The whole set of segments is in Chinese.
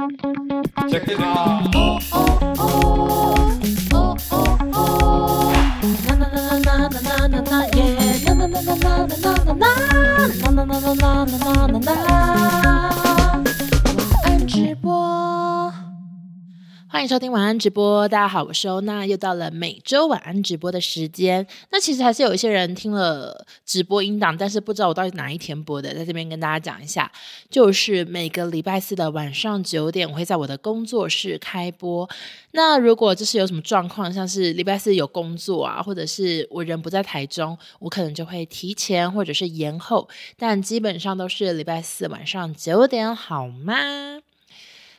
Check it out. 欢迎收听晚安直播，大家好，我是欧娜，又到了每周晚安直播的时间。那其实还是有一些人听了直播音档，但是不知道我到底哪一天播的，在这边跟大家讲一下，就是每个礼拜四的晚上九点，我会在我的工作室开播。那如果就是有什么状况，像是礼拜四有工作啊，或者是我人不在台中，我可能就会提前或者是延后，但基本上都是礼拜四晚上九点，好吗？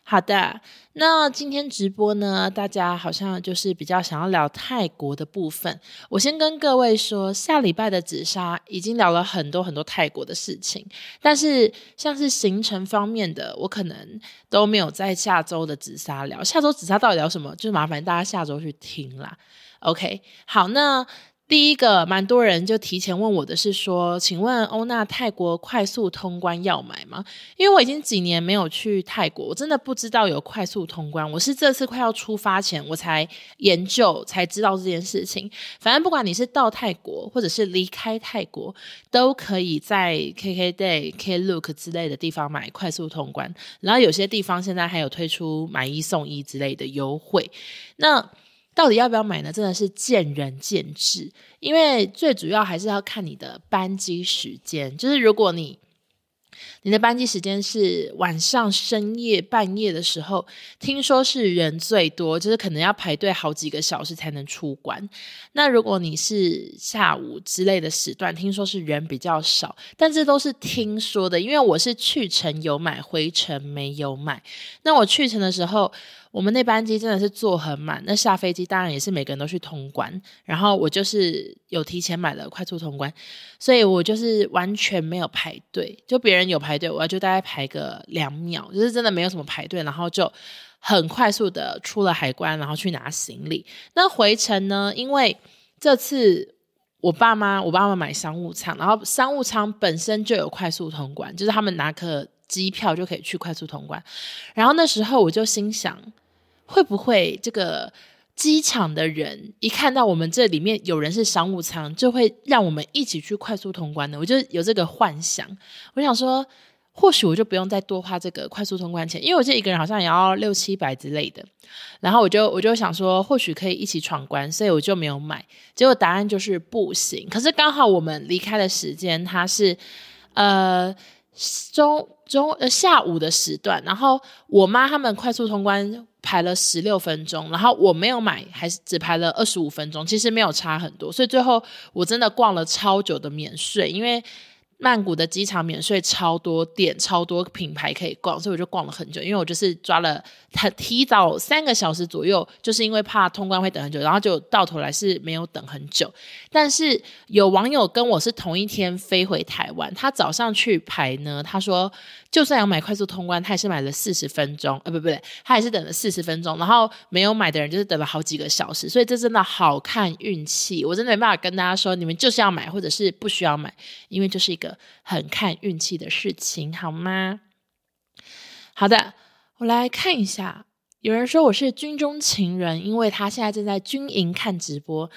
好的，那今天直播呢，大家好像就是比较想要聊泰国的部分。我先跟各位说，下礼拜的紫砂已经聊了很多很多泰国的事情，但是像是行程方面的，我可能都没有在下周的紫砂聊。下周紫砂到底聊什么？就麻烦大家下周去听啦。OK，好，那。第一个，蛮多人就提前问我的是说，请问欧娜，泰国快速通关要买吗？因为我已经几年没有去泰国，我真的不知道有快速通关。我是这次快要出发前，我才研究才知道这件事情。反正不管你是到泰国，或者是离开泰国，都可以在 KKday、Klook 之类的地方买快速通关。然后有些地方现在还有推出买一送一之类的优惠。那到底要不要买呢？真的是见仁见智，因为最主要还是要看你的班机时间。就是如果你你的班机时间是晚上深夜半夜的时候，听说是人最多，就是可能要排队好几个小时才能出关。那如果你是下午之类的时段，听说是人比较少，但这都是听说的，因为我是去程有买，回程没有买。那我去程的时候。我们那班机真的是坐很满，那下飞机当然也是每个人都去通关，然后我就是有提前买了快速通关，所以我就是完全没有排队，就别人有排排队，我就大概排个两秒，就是真的没有什么排队，然后就很快速的出了海关，然后去拿行李。那回程呢，因为这次我爸妈，我爸妈买商务舱，然后商务舱本身就有快速通关，就是他们拿个机票就可以去快速通关，然后那时候我就心想。会不会这个机场的人一看到我们这里面有人是商务舱，就会让我们一起去快速通关的？我就有这个幻想。我想说，或许我就不用再多花这个快速通关钱，因为我这一个人好像也要六七百之类的。然后我就我就想说，或许可以一起闯关，所以我就没有买。结果答案就是不行。可是刚好我们离开的时间，它是呃中中呃下午的时段，然后我妈他们快速通关。排了十六分钟，然后我没有买，还是只排了二十五分钟，其实没有差很多，所以最后我真的逛了超久的免税，因为。曼谷的机场免税超多店，超多品牌可以逛，所以我就逛了很久。因为我就是抓了他提早三个小时左右，就是因为怕通关会等很久，然后就到头来是没有等很久。但是有网友跟我是同一天飞回台湾，他早上去排呢，他说就算要买快速通关，他也是买了四十分钟，呃，不不对，他也是等了四十分钟。然后没有买的人就是等了好几个小时，所以这真的好看运气。我真的没办法跟大家说，你们就是要买或者是不需要买，因为就是一个。很看运气的事情，好吗？好的，我来看一下。有人说我是军中情人，因为他现在正在军营看直播。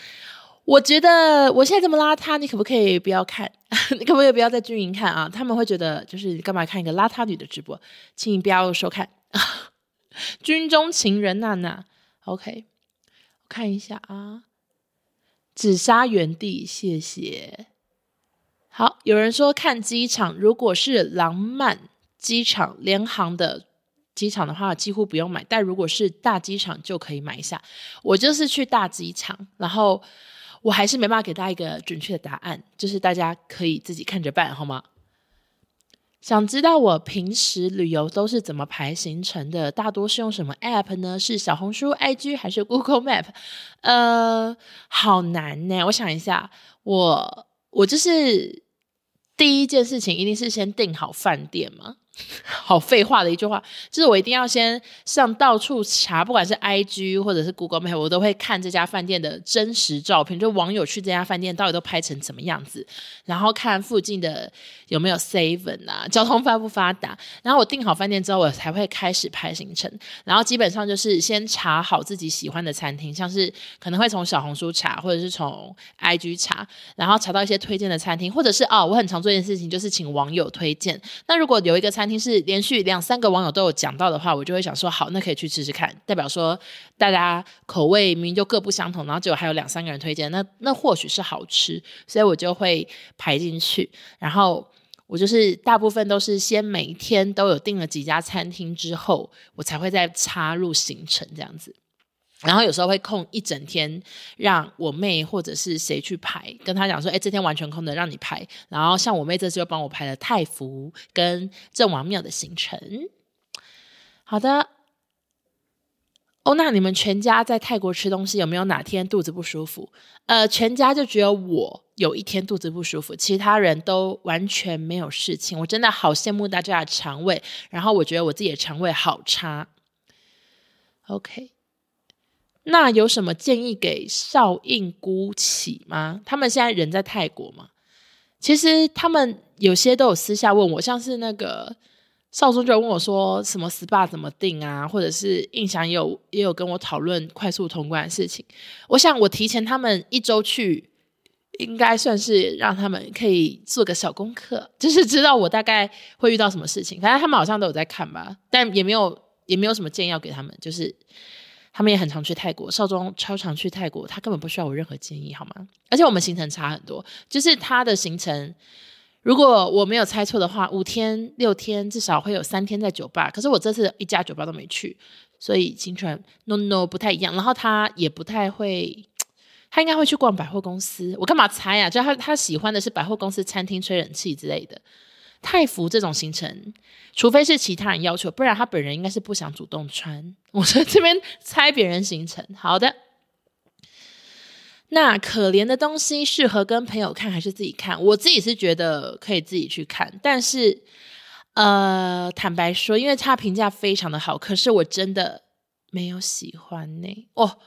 我觉得我现在这么邋遢，你可不可以不要看？你可不可以不要在军营看啊？他们会觉得就是干嘛看一个邋遢女的直播？请你不要收看。军中情人娜娜，OK，我看一下啊。紫砂原地，谢谢。好，有人说看机场，如果是廊曼机场联航的机场的话，几乎不用买；但如果是大机场，就可以买一下。我就是去大机场，然后我还是没办法给大家一个准确的答案，就是大家可以自己看着办，好吗？想知道我平时旅游都是怎么排行程的？大多是用什么 App 呢？是小红书、IG 还是 Google Map？呃，好难呢。我想一下，我我就是。第一件事情一定是先订好饭店吗，好废话的一句话，就是我一定要先上到处查，不管是 IG 或者是 Google Map，我都会看这家饭店的真实照片，就网友去这家饭店到底都拍成怎么样子，然后看附近的有没有 Seven 啊，交通发不发达。然后我订好饭店之后，我才会开始拍行程。然后基本上就是先查好自己喜欢的餐厅，像是可能会从小红书查，或者是从 IG 查，然后查到一些推荐的餐厅，或者是哦，我很常做一件事情，就是请网友推荐。那如果有一个餐餐厅是连续两三个网友都有讲到的话，我就会想说好，那可以去吃吃看。代表说大家口味明明就各不相同，然后结果还有两三个人推荐，那那或许是好吃，所以我就会排进去。然后我就是大部分都是先每一天都有订了几家餐厅之后，我才会再插入行程这样子。然后有时候会空一整天，让我妹或者是谁去排，跟他讲说：“哎，这天完全空的，让你排。”然后像我妹这次就帮我排了太福跟郑王庙的行程。好的，哦，那你们全家在泰国吃东西有没有哪天肚子不舒服？呃，全家就只有我有一天肚子不舒服，其他人都完全没有事情。我真的好羡慕大家的肠胃，然后我觉得我自己的肠胃好差。OK。那有什么建议给少印姑起吗？他们现在人在泰国吗？其实他们有些都有私下问我，像是那个少宗就问我说什么 SPA 怎么定啊，或者是印象也有也有跟我讨论快速通关的事情。我想我提前他们一周去，应该算是让他们可以做个小功课，就是知道我大概会遇到什么事情。反正他们好像都有在看吧，但也没有也没有什么建议要给他们，就是。他们也很常去泰国，少宗超常去泰国，他根本不需要我任何建议，好吗？而且我们行程差很多，就是他的行程，如果我没有猜错的话，五天六天至少会有三天在酒吧，可是我这次一家酒吧都没去，所以行程 no no 不太一样。然后他也不太会，他应该会去逛百货公司，我干嘛猜啊？就他他喜欢的是百货公司、餐厅吹冷气之类的。泰服这种行程，除非是其他人要求，不然他本人应该是不想主动穿。我在这边猜别人行程。好的，那可怜的东西适合跟朋友看还是自己看？我自己是觉得可以自己去看，但是呃，坦白说，因为他评价非常的好，可是我真的没有喜欢呢。哦，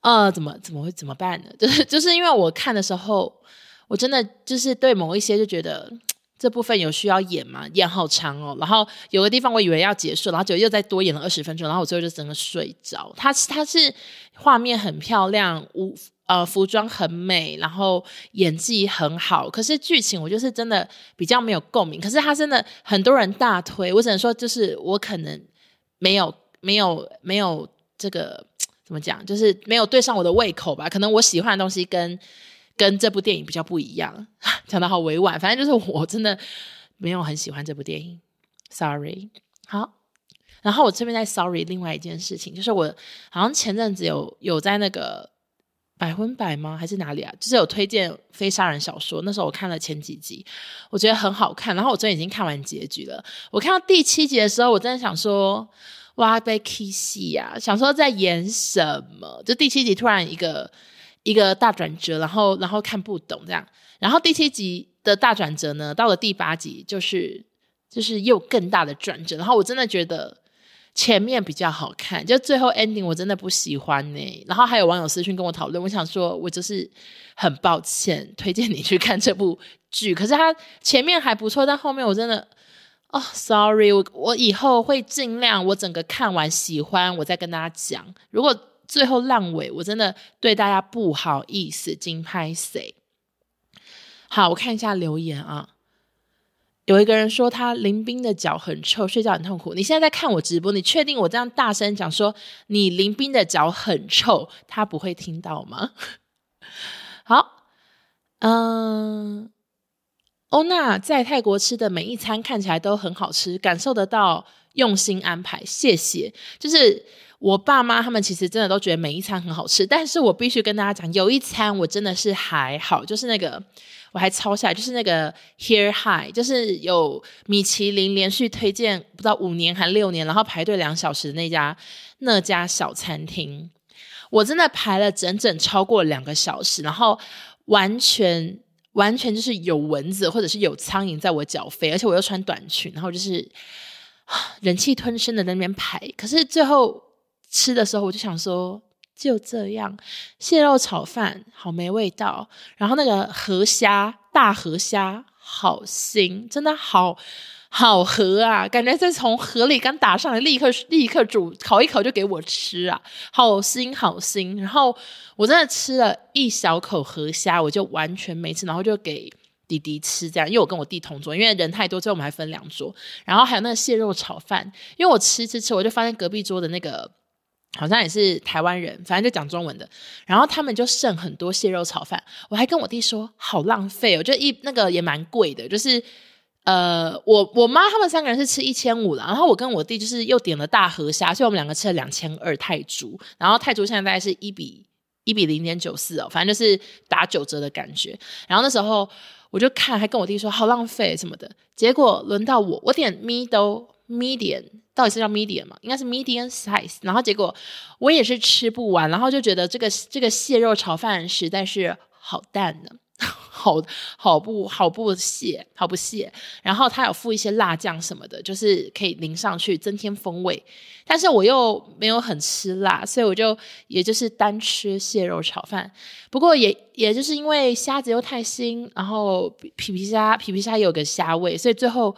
呃，怎么怎么会怎么办呢？就是就是因为我看的时候，我真的就是对某一些就觉得。这部分有需要演吗？演好长哦，然后有个地方我以为要结束，然后就又再多演了二十分钟，然后我最后就整个睡着。它它是画面很漂亮，服呃服装很美，然后演技很好，可是剧情我就是真的比较没有共鸣。可是它真的很多人大推，我只能说就是我可能没有没有没有这个怎么讲，就是没有对上我的胃口吧。可能我喜欢的东西跟。跟这部电影比较不一样，讲得好委婉，反正就是我真的没有很喜欢这部电影，sorry。好，然后我这边在 sorry 另外一件事情，就是我好像前阵子有有在那个百分百吗？还是哪里啊？就是有推荐非杀人小说，那时候我看了前几集，我觉得很好看，然后我真的已经看完结局了。我看到第七集的时候，我真的想说，哇，被 kiss 呀！想说在演什么？就第七集突然一个。一个大转折，然后然后看不懂这样，然后第七集的大转折呢，到了第八集就是就是又更大的转折，然后我真的觉得前面比较好看，就最后 ending 我真的不喜欢呢、然后还有网友私讯跟我讨论，我想说我就是很抱歉推荐你去看这部剧，可是它前面还不错，但后面我真的哦，sorry，我我以后会尽量我整个看完喜欢我再跟大家讲，如果。最后烂尾，我真的对大家不好意思，金拍谁？好，我看一下留言啊。有一个人说他林斌的脚很臭，睡觉很痛苦。你现在在看我直播，你确定我这样大声讲说你林斌的脚很臭，他不会听到吗？好，嗯，欧娜在泰国吃的每一餐看起来都很好吃，感受得到用心安排，谢谢。就是。我爸妈他们其实真的都觉得每一餐很好吃，但是我必须跟大家讲，有一餐我真的是还好，就是那个我还抄下来，就是那个 Here High，就是有米其林连续推荐不知道五年还六年，然后排队两小时的那家那家小餐厅，我真的排了整整超过两个小时，然后完全。完全就是有蚊子或者是有苍蝇在我脚飞，而且我又穿短裙，然后就是忍气吞声的在那边排。可是最后吃的时候，我就想说，就这样，蟹肉炒饭好没味道，然后那个河虾大河虾好腥，真的好。好河啊，感觉在从河里刚打上来，立刻立刻煮烤一烤就给我吃啊，好腥好腥。然后我真的吃了一小口河虾，我就完全没吃，然后就给弟弟吃，这样，因为我跟我弟同桌，因为人太多，所以我们还分两桌。然后还有那个蟹肉炒饭，因为我吃吃吃，我就发现隔壁桌的那个好像也是台湾人，反正就讲中文的，然后他们就剩很多蟹肉炒饭，我还跟我弟说好浪费哦，就一那个也蛮贵的，就是。呃，我我妈他们三个人是吃一千五了，然后我跟我弟就是又点了大河虾，所以我们两个吃了两千二泰铢，然后泰铢现在大概是一比一比零点九四哦，反正就是打九折的感觉。然后那时候我就看，还跟我弟说好浪费什么的，结果轮到我，我点 middle medium，到底是叫 medium 嘛？应该是 medium size。然后结果我也是吃不完，然后就觉得这个这个蟹肉炒饭实在是好淡的。好好不好不蟹，好不蟹。然后他有附一些辣酱什么的，就是可以淋上去增添风味。但是我又没有很吃辣，所以我就也就是单吃蟹肉炒饭。不过也也就是因为虾子又太腥，然后皮皮虾皮皮虾也有个虾味，所以最后。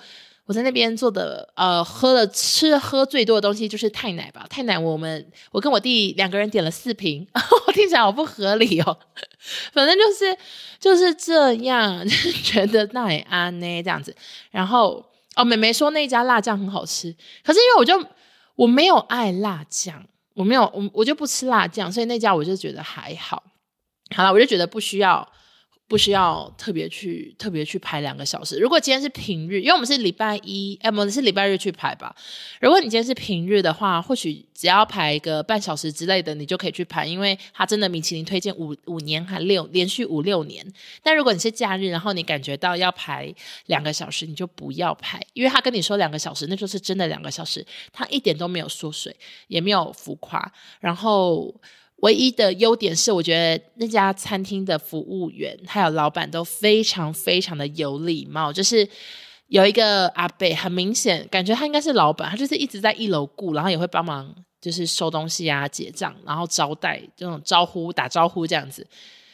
我在那边做的，呃，喝了吃喝最多的东西就是泰奶吧。泰奶，我们我跟我弟两个人点了四瓶，我听起来好不合理哦。反正就是就是这样，就觉得那也安呢这样子。然后哦，妹妹说那家辣酱很好吃，可是因为我就我没有爱辣酱，我没有我我就不吃辣酱，所以那家我就觉得还好。好了，我就觉得不需要。不需要特别去特别去排两个小时。如果今天是平日，因为我们是礼拜一，哎，我们是礼拜日去排吧。如果你今天是平日的话，或许只要排个半小时之类的，你就可以去排，因为它真的米其林推荐五五年还六连续五六年。但如果你是假日，然后你感觉到要排两个小时，你就不要排，因为他跟你说两个小时，那就是真的两个小时，他一点都没有缩水，也没有浮夸，然后。唯一的优点是，我觉得那家餐厅的服务员还有老板都非常非常的有礼貌。就是有一个阿伯，很明显感觉他应该是老板，他就是一直在一楼顾，然后也会帮忙就是收东西啊、结账，然后招待这种招呼、打招呼这样子。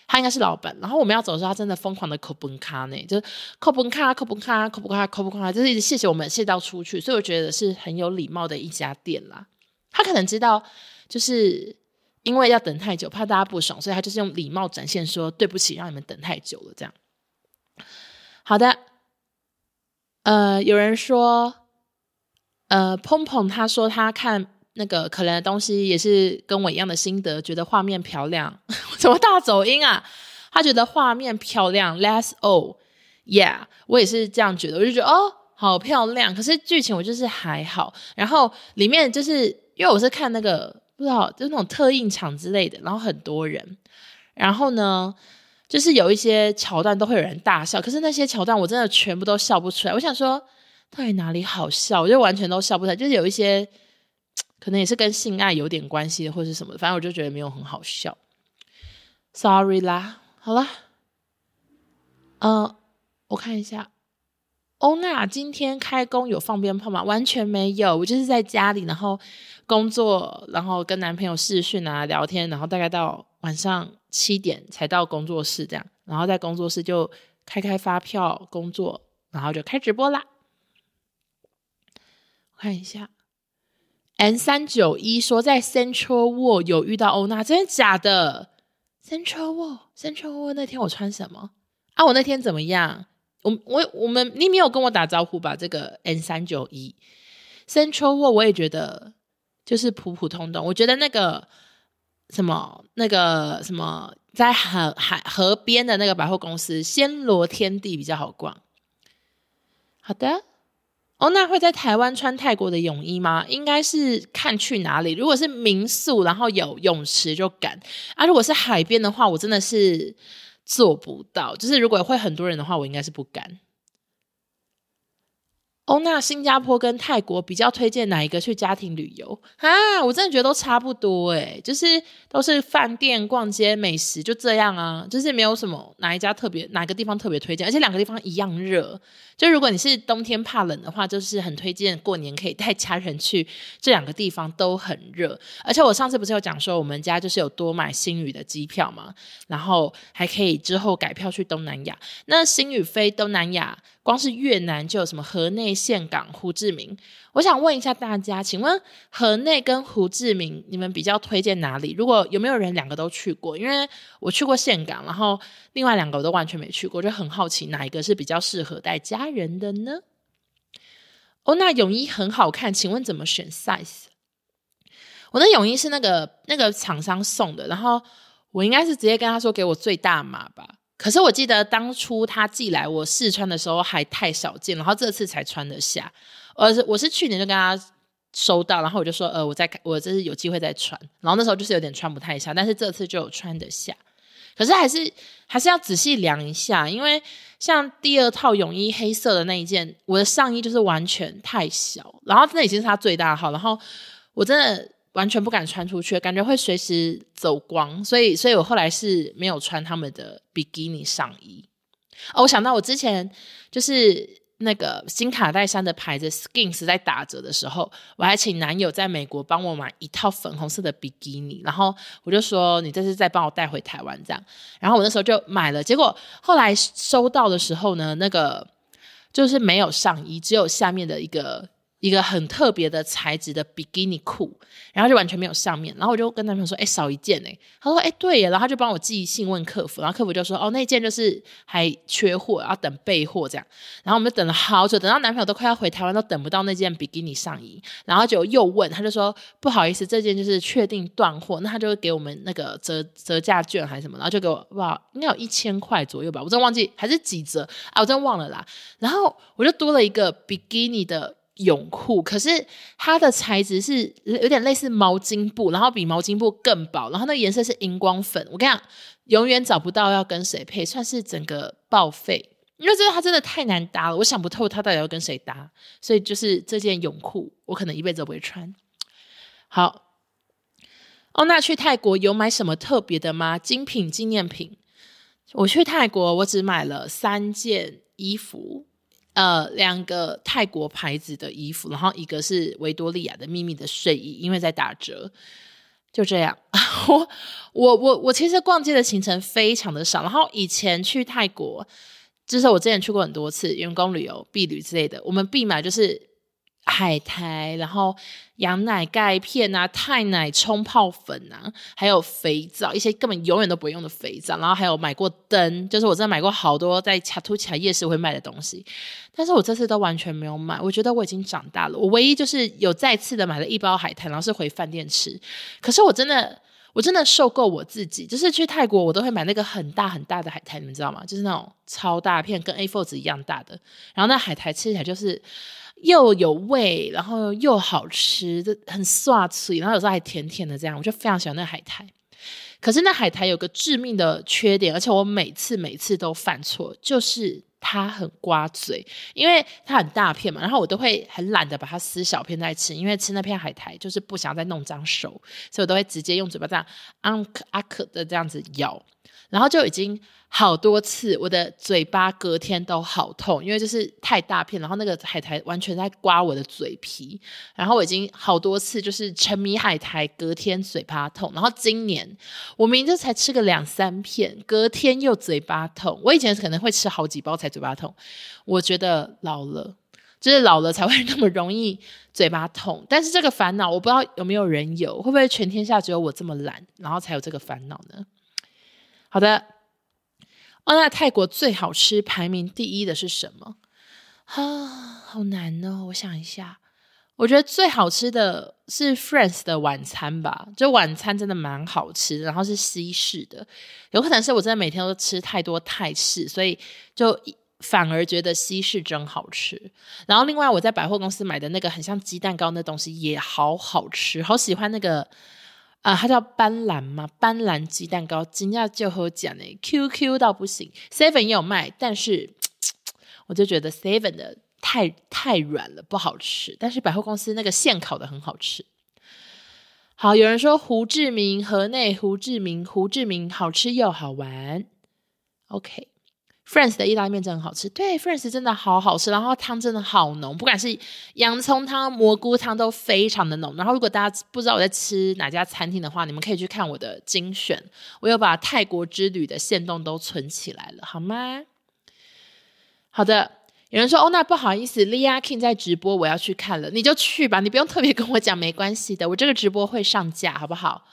他应该是老板。然后我们要走的时候，他真的疯狂的扣本卡呢，就是扣本卡、扣本卡、扣本卡、扣本卡，就是一直谢谢我们，谢到出去。所以我觉得是很有礼貌的一家店啦。他可能知道，就是。因为要等太久，怕大家不爽，所以他就是用礼貌展现说对不起，让你们等太久了。这样，好的。呃，有人说，呃，碰碰他说他看那个可怜的东西也是跟我一样的心得，觉得画面漂亮。怎么大走音啊？他觉得画面漂亮。，less old，yeah，我也是这样觉得，我就觉得哦，好漂亮。可是剧情我就是还好。然后里面就是因为我是看那个。不知道，就那种特印场之类的，然后很多人，然后呢，就是有一些桥段都会有人大笑，可是那些桥段我真的全部都笑不出来。我想说，到底哪里好笑？我就完全都笑不出来。就是有一些可能也是跟性爱有点关系的，或是什么的，反正我就觉得没有很好笑。Sorry 啦，好啦，嗯、我看一下。欧娜今天开工有放鞭炮吗？完全没有，我就是在家里，然后工作，然后跟男朋友视讯啊聊天，然后大概到晚上七点才到工作室这样，然后在工作室就开开发票工作，然后就开直播啦。我看一下，N 三九一说在 Central World 有遇到欧娜，真的假的？Central World，Central World 那天我穿什么啊？我那天怎么样？我我我们你没有跟我打招呼吧？这个 N 三九一 Central World 我也觉得就是普普通通。我觉得那个什么那个什么在海海河边的那个百货公司暹罗天地比较好逛。好的，哦，那会在台湾穿泰国的泳衣吗？应该是看去哪里。如果是民宿，然后有泳池就敢啊。如果是海边的话，我真的是。做不到，就是如果会很多人的话，我应该是不敢。哦，那新加坡跟泰国比较推荐哪一个去家庭旅游啊？我真的觉得都差不多诶，就是都是饭店、逛街、美食，就这样啊，就是没有什么哪一家特别，哪个地方特别推荐，而且两个地方一样热。就如果你是冬天怕冷的话，就是很推荐过年可以带家人去这两个地方，都很热。而且我上次不是有讲说，我们家就是有多买星宇的机票嘛，然后还可以之后改票去东南亚。那星宇飞东南亚，光是越南就有什么河内、岘港、胡志明。我想问一下大家，请问河内跟胡志明，你们比较推荐哪里？如果有没有人两个都去过？因为我去过岘港，然后另外两个我都完全没去过，就很好奇哪一个是比较适合带家人的呢？哦，那泳衣很好看，请问怎么选 size？我的泳衣是那个那个厂商送的，然后我应该是直接跟他说给我最大码吧。可是我记得当初他寄来我试穿的时候还太少见，然后这次才穿得下。呃，是我是去年就跟他收到，然后我就说，呃，我再我这是有机会再穿，然后那时候就是有点穿不太下，但是这次就有穿得下，可是还是还是要仔细量一下，因为像第二套泳衣黑色的那一件，我的上衣就是完全太小，然后那已经是他最大号，然后我真的完全不敢穿出去，感觉会随时走光，所以所以我后来是没有穿他们的比基尼上衣。哦，我想到我之前就是。那个新卡戴珊的牌子 Skins 在打折的时候，我还请男友在美国帮我买一套粉红色的比基尼，然后我就说，你这是再帮我带回台湾这样，然后我那时候就买了，结果后来收到的时候呢，那个就是没有上衣，只有下面的一个。一个很特别的材质的比基尼裤，然后就完全没有上面，然后我就跟男朋友说：“哎，少一件哎。”他说：“哎，对耶。”然后他就帮我寄信问客服，然后客服就说：“哦，那件就是还缺货，要等备货这样。”然后我们就等了好久，等到男朋友都快要回台湾，都等不到那件比基尼上衣，然后就又问，他就说：“不好意思，这件就是确定断货，那他就会给我们那个折折价券还是什么，然后就给我哇，应该有一千块左右吧，我真忘记还是几折啊，我真忘了啦。然后我就多了一个比基尼的。泳裤，可是它的材质是有点类似毛巾布，然后比毛巾布更薄，然后那颜色是荧光粉。我跟你讲，永远找不到要跟谁配，算是整个报废，因为这个它真的太难搭了，我想不透它到底要跟谁搭，所以就是这件泳裤，我可能一辈子不会穿。好，哦，那去泰国有买什么特别的吗？精品纪念品？我去泰国，我只买了三件衣服。呃，两个泰国牌子的衣服，然后一个是维多利亚的秘密的睡衣，因为在打折，就这样。我我我我其实逛街的行程非常的少，然后以前去泰国，就是我之前去过很多次员工旅游、避旅之类的，我们必买就是。海苔，然后羊奶钙片啊，泰奶冲泡粉啊，还有肥皂，一些根本永远都不会用的肥皂，然后还有买过灯，就是我真的买过好多在恰图奇卡夜市会卖的东西，但是我这次都完全没有买，我觉得我已经长大了，我唯一就是有再次的买了一包海苔，然后是回饭店吃，可是我真的我真的受够我自己，就是去泰国我都会买那个很大很大的海苔，你们知道吗？就是那种超大片，跟 A4 纸一样大的，然后那海苔吃起来就是。又有味，然后又好吃，很爽脆，然后有时候还甜甜的，这样我就非常喜欢那海苔。可是那海苔有个致命的缺点，而且我每次每次都犯错，就是它很刮嘴，因为它很大片嘛，然后我都会很懒得把它撕小片再吃，因为吃那片海苔就是不想再弄脏手，所以我都会直接用嘴巴这样啊克啊克的这样子咬，然后就已经。好多次，我的嘴巴隔天都好痛，因为就是太大片，然后那个海苔完全在刮我的嘴皮，然后我已经好多次就是沉迷海苔，隔天嘴巴痛，然后今年我明明就才吃个两三片，隔天又嘴巴痛。我以前可能会吃好几包才嘴巴痛，我觉得老了，就是老了才会那么容易嘴巴痛。但是这个烦恼我不知道有没有人有，会不会全天下只有我这么懒，然后才有这个烦恼呢？好的。哦，那泰国最好吃排名第一的是什么？啊，好难哦！我想一下，我觉得最好吃的是 France 的晚餐吧，就晚餐真的蛮好吃，然后是西式的，有可能是我真的每天都吃太多泰式，所以就反而觉得西式真好吃。然后另外我在百货公司买的那个很像鸡蛋糕那东西也好好吃，好喜欢那个。啊，它叫斑斓吗？斑斓鸡蛋糕，真的就和我讲呢，QQ 到不行，Seven 也有卖，但是我就觉得 Seven 的太太软了，不好吃。但是百货公司那个现烤的很好吃。好，有人说胡志明河内胡志明胡志明好吃又好玩。OK。Friends 的意大利面真的很好吃，对，Friends 真的好好吃，然后汤真的好浓，不管是洋葱汤、蘑菇汤都非常的浓。然后如果大家不知道我在吃哪家餐厅的话，你们可以去看我的精选，我有把泰国之旅的限动都存起来了，好吗？好的，有人说哦，那不好意思，Lia King 在直播，我要去看了，你就去吧，你不用特别跟我讲，没关系的，我这个直播会上架，好不好？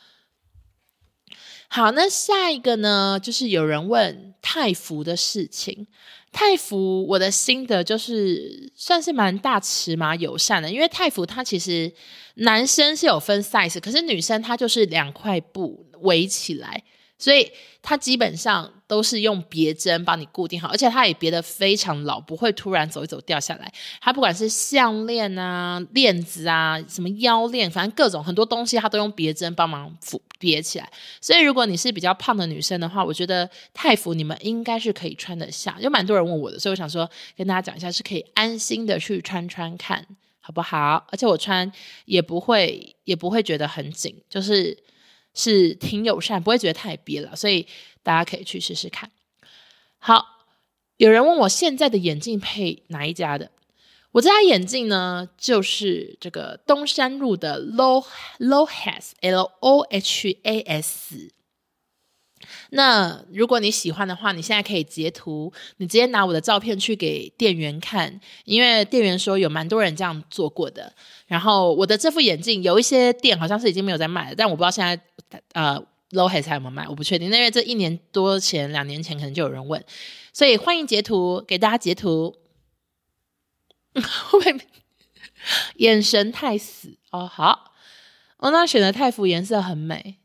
好，那下一个呢，就是有人问泰服的事情。泰服我的心得就是算是蛮大尺码友善的，因为泰服它其实男生是有分 size，可是女生她就是两块布围起来。所以它基本上都是用别针帮你固定好，而且它也别得非常牢，不会突然走一走掉下来。它不管是项链啊、链子啊、什么腰链，反正各种很多东西，它都用别针帮忙抚别起来。所以如果你是比较胖的女生的话，我觉得泰服你们应该是可以穿得下。有蛮多人问我的，所以我想说跟大家讲一下，是可以安心的去穿穿看，好不好？而且我穿也不会也不会觉得很紧，就是。是挺友善，不会觉得太憋了，所以大家可以去试试看。好，有人问我现在的眼镜配哪一家的？我这家眼镜呢，就是这个东山路的 Low Lohas L O H A S。那如果你喜欢的话，你现在可以截图，你直接拿我的照片去给店员看，因为店员说有蛮多人这样做过的。然后我的这副眼镜有一些店好像是已经没有在卖了，但我不知道现在呃 Lohas 还有没有卖，我不确定。因为这一年多前、两年前可能就有人问，所以欢迎截图给大家截图。会眼神太死哦，好，我、哦、那选的泰服颜色很美。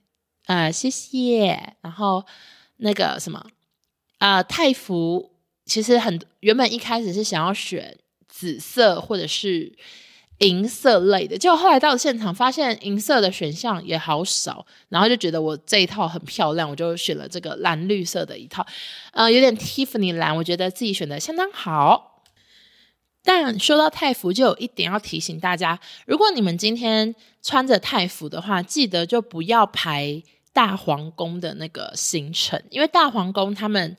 啊、呃，谢谢。然后那个什么，啊、呃，泰服其实很原本一开始是想要选紫色或者是银色类的，结果后来到现场发现银色的选项也好少，然后就觉得我这一套很漂亮，我就选了这个蓝绿色的一套，呃，有点 Tiffany 蓝，我觉得自己选的相当好。但说到泰服，就有一点要提醒大家，如果你们今天穿着泰服的话，记得就不要排。大皇宫的那个行程，因为大皇宫他们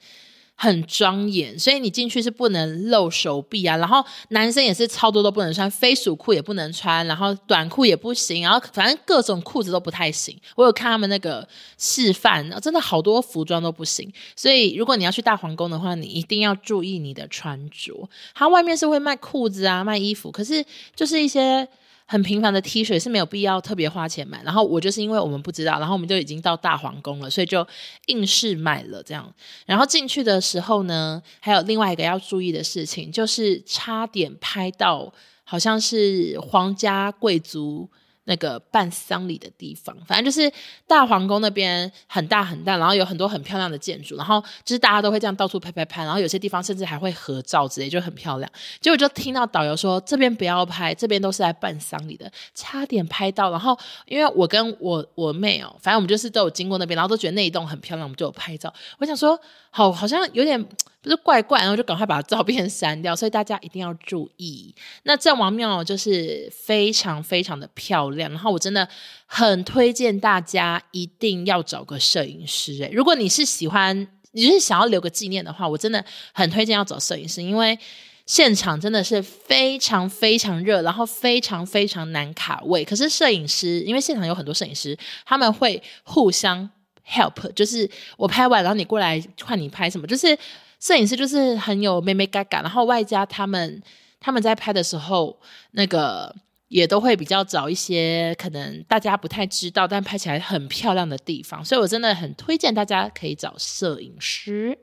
很庄严，所以你进去是不能露手臂啊。然后男生也是超多都不能穿，飞鼠裤也不能穿，然后短裤也不行，然后反正各种裤子都不太行。我有看他们那个示范，真的好多服装都不行。所以如果你要去大皇宫的话，你一定要注意你的穿着。它外面是会卖裤子啊，卖衣服，可是就是一些。很平凡的 T 恤是没有必要特别花钱买，然后我就是因为我们不知道，然后我们就已经到大皇宫了，所以就硬是买了这样。然后进去的时候呢，还有另外一个要注意的事情，就是差点拍到好像是皇家贵族。那个办丧礼的地方，反正就是大皇宫那边很大很大，然后有很多很漂亮的建筑，然后就是大家都会这样到处拍拍拍，然后有些地方甚至还会合照之类，就很漂亮。结果就听到导游说这边不要拍，这边都是来办丧礼的，差点拍到。然后因为我跟我我妹哦，反正我们就是都有经过那边，然后都觉得那一栋很漂亮，我们就有拍照。我想说，好，好像有点。不是怪怪，然后就赶快把照片删掉，所以大家一定要注意。那阵王庙就是非常非常的漂亮，然后我真的很推荐大家一定要找个摄影师。诶，如果你是喜欢，你是想要留个纪念的话，我真的很推荐要找摄影师，因为现场真的是非常非常热，然后非常非常难卡位。可是摄影师，因为现场有很多摄影师，他们会互相 help，就是我拍完，然后你过来换你拍什么，就是。摄影师就是很有妹妹嘎嘎，然后外加他们他们在拍的时候，那个也都会比较找一些可能大家不太知道，但拍起来很漂亮的地方，所以我真的很推荐大家可以找摄影师。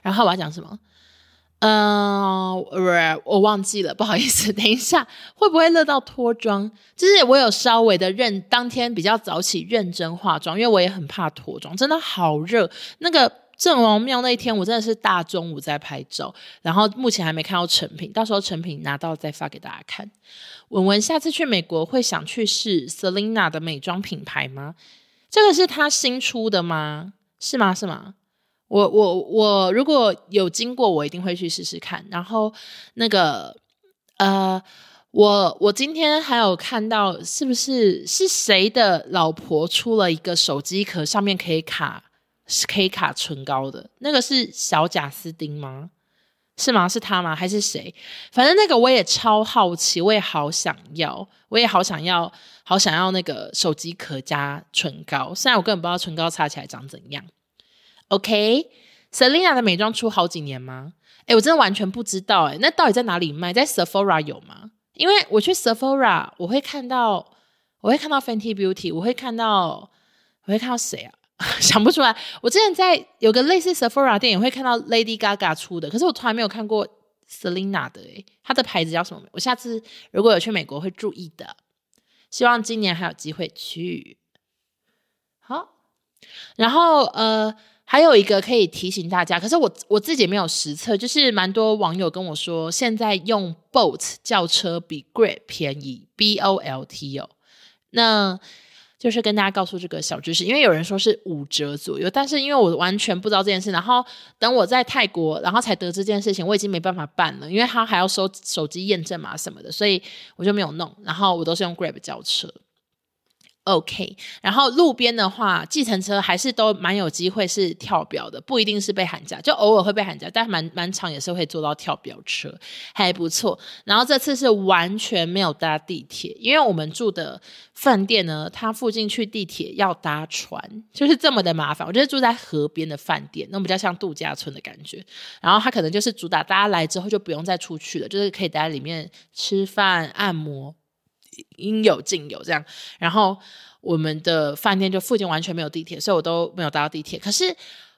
然后我要讲什么？嗯、呃，我忘记了，不好意思，等一下会不会热到脱妆？就是我有稍微的认，当天比较早起认真化妆，因为我也很怕脱妆，真的好热，那个。阵王庙那一天，我真的是大中午在拍照，然后目前还没看到成品，到时候成品拿到再发给大家看。文文下次去美国会想去试 Selina 的美妆品牌吗？这个是他新出的吗？是吗？是吗？我我我如果有经过，我一定会去试试看。然后那个呃，我我今天还有看到，是不是是谁的老婆出了一个手机壳，上面可以卡可以卡唇膏的？那个是小贾斯汀吗？是吗？是他吗？还是谁？反正那个我也超好奇，我也好想要，我也好想要，好想要那个手机壳加唇膏。虽然我根本不知道唇膏擦起来长怎样。OK，Selina、的美妆出好几年吗？诶，我真的完全不知道诶，那到底在哪里卖？在 Sephora 有吗？因为我去 Sephora，我会看到，我会看到 Fenty Beauty，我会看到，我会看到谁啊？想不出来。我之前在有个类似 Sephora 店，也会看到 Lady Gaga 出的，可是我从来没有看过 Selina 的诶，她的牌子叫什么？我下次如果有去美国会注意的。希望今年还有机会去。好，然后呃。还有一个可以提醒大家，可是我我自己没有实测，就是蛮多网友跟我说，现在用 Bolt 轿车比 Grab 便宜，B O L T 哦，那就是跟大家告诉这个小知识，因为有人说是五折左右，但是因为我完全不知道这件事，然后等我在泰国，然后才得知这件事情，我已经没办法办了，因为他还要收手机验证码什么的，所以我就没有弄，然后我都是用 Grab 轿车。OK，然后路边的话，计程车还是都蛮有机会是跳表的，不一定是被喊价，就偶尔会被喊价，但蛮蛮常也是会坐到跳表车，还不错。然后这次是完全没有搭地铁，因为我们住的饭店呢，它附近去地铁要搭船，就是这么的麻烦。我觉得住在河边的饭店，那种比较像度假村的感觉。然后它可能就是主打大家来之后就不用再出去了，就是可以待在里面吃饭、按摩。应有尽有这样，然后我们的饭店就附近完全没有地铁，所以我都没有搭地铁。可是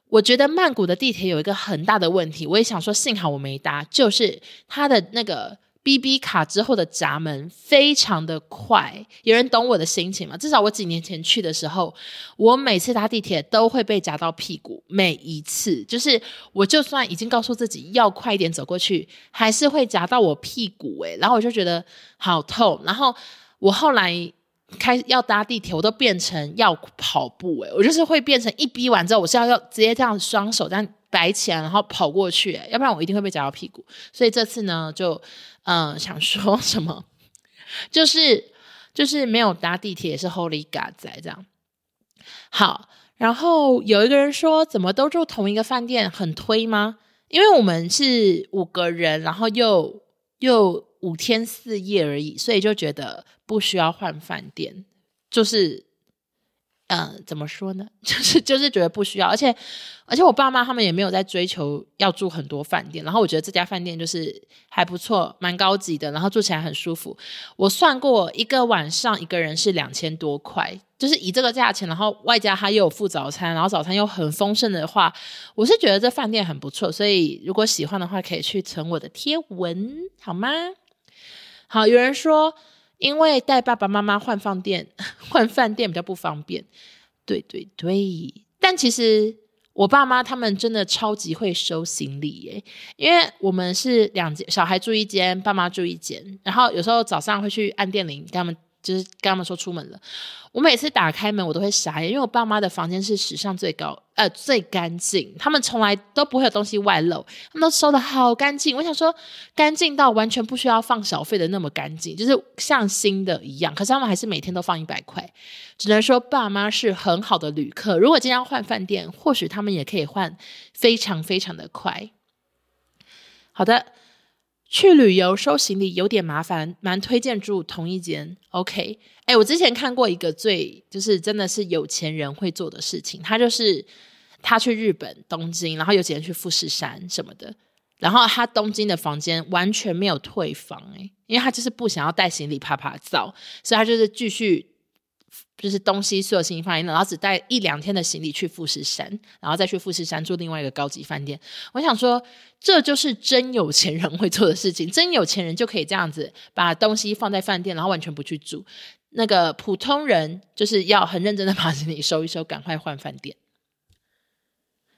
我觉得曼谷的地铁有一个很大的问题，我也想说幸好我没搭，就是它的那个。BB 卡之后的闸门非常的快，有人懂我的心情吗？至少我几年前去的时候，我每次搭地铁都会被夹到屁股，每一次就是我就算已经告诉自己要快一点走过去，还是会夹到我屁股诶、然后我就觉得好痛，然后我后来开要搭地铁，我都变成要跑步诶、我就是会变成一逼完之后，我是要要直接这样双手这样摆起来，然后跑过去、要不然我一定会被夹到屁股，所以这次呢就。嗯，想说什么？就是就是没有搭地铁，也是 Holy God 在这样。好，然后有一个人说，怎么都住同一个饭店，很推吗？因为我们是五个人，然后又又五天四夜而已，所以就觉得不需要换饭店，就是。嗯，怎么说呢？就是就是觉得不需要，而且而且我爸妈他们也没有在追求要住很多饭店，然后我觉得这家饭店就是还不错，蛮高级的，然后住起来很舒服。我算过一个晚上一个人是两千多块，就是以这个价钱，然后外加他又有附早餐，然后早餐又很丰盛的话，我是觉得这饭店很不错。所以如果喜欢的话，可以去存我的贴文，好吗？好，有人说。因为带爸爸妈妈换饭店，换饭店比较不方便。对对对，但其实我爸妈他们真的超级会收行李耶，因为我们是两间，小孩住一间，爸妈住一间，然后有时候早上会去按电铃，跟他们。就是跟他们说出门了，我每次打开门我都会傻眼，因为我爸妈的房间是史上最高呃最干净，他们从来都不会有东西外漏，他们都收的好干净。我想说干净到完全不需要放小费的那么干净，就是像新的一样。可是他们还是每天都放一百块，只能说爸妈是很好的旅客。如果今天要换饭店，或许他们也可以换非常非常的快。好的。去旅游收行李有点麻烦，蛮推荐住同一间。OK，哎，我之前看过一个最就是真的是有钱人会做的事情，他就是他去日本东京，然后有几天去富士山什么的，然后他东京的房间完全没有退房，哎，因为他就是不想要带行李趴趴走，所以他就是继续。就是东西所有行李放一，然后只带一两天的行李去富士山，然后再去富士山住另外一个高级饭店。我想说，这就是真有钱人会做的事情。真有钱人就可以这样子把东西放在饭店，然后完全不去住。那个普通人就是要很认真的把行李收一收，赶快换饭店。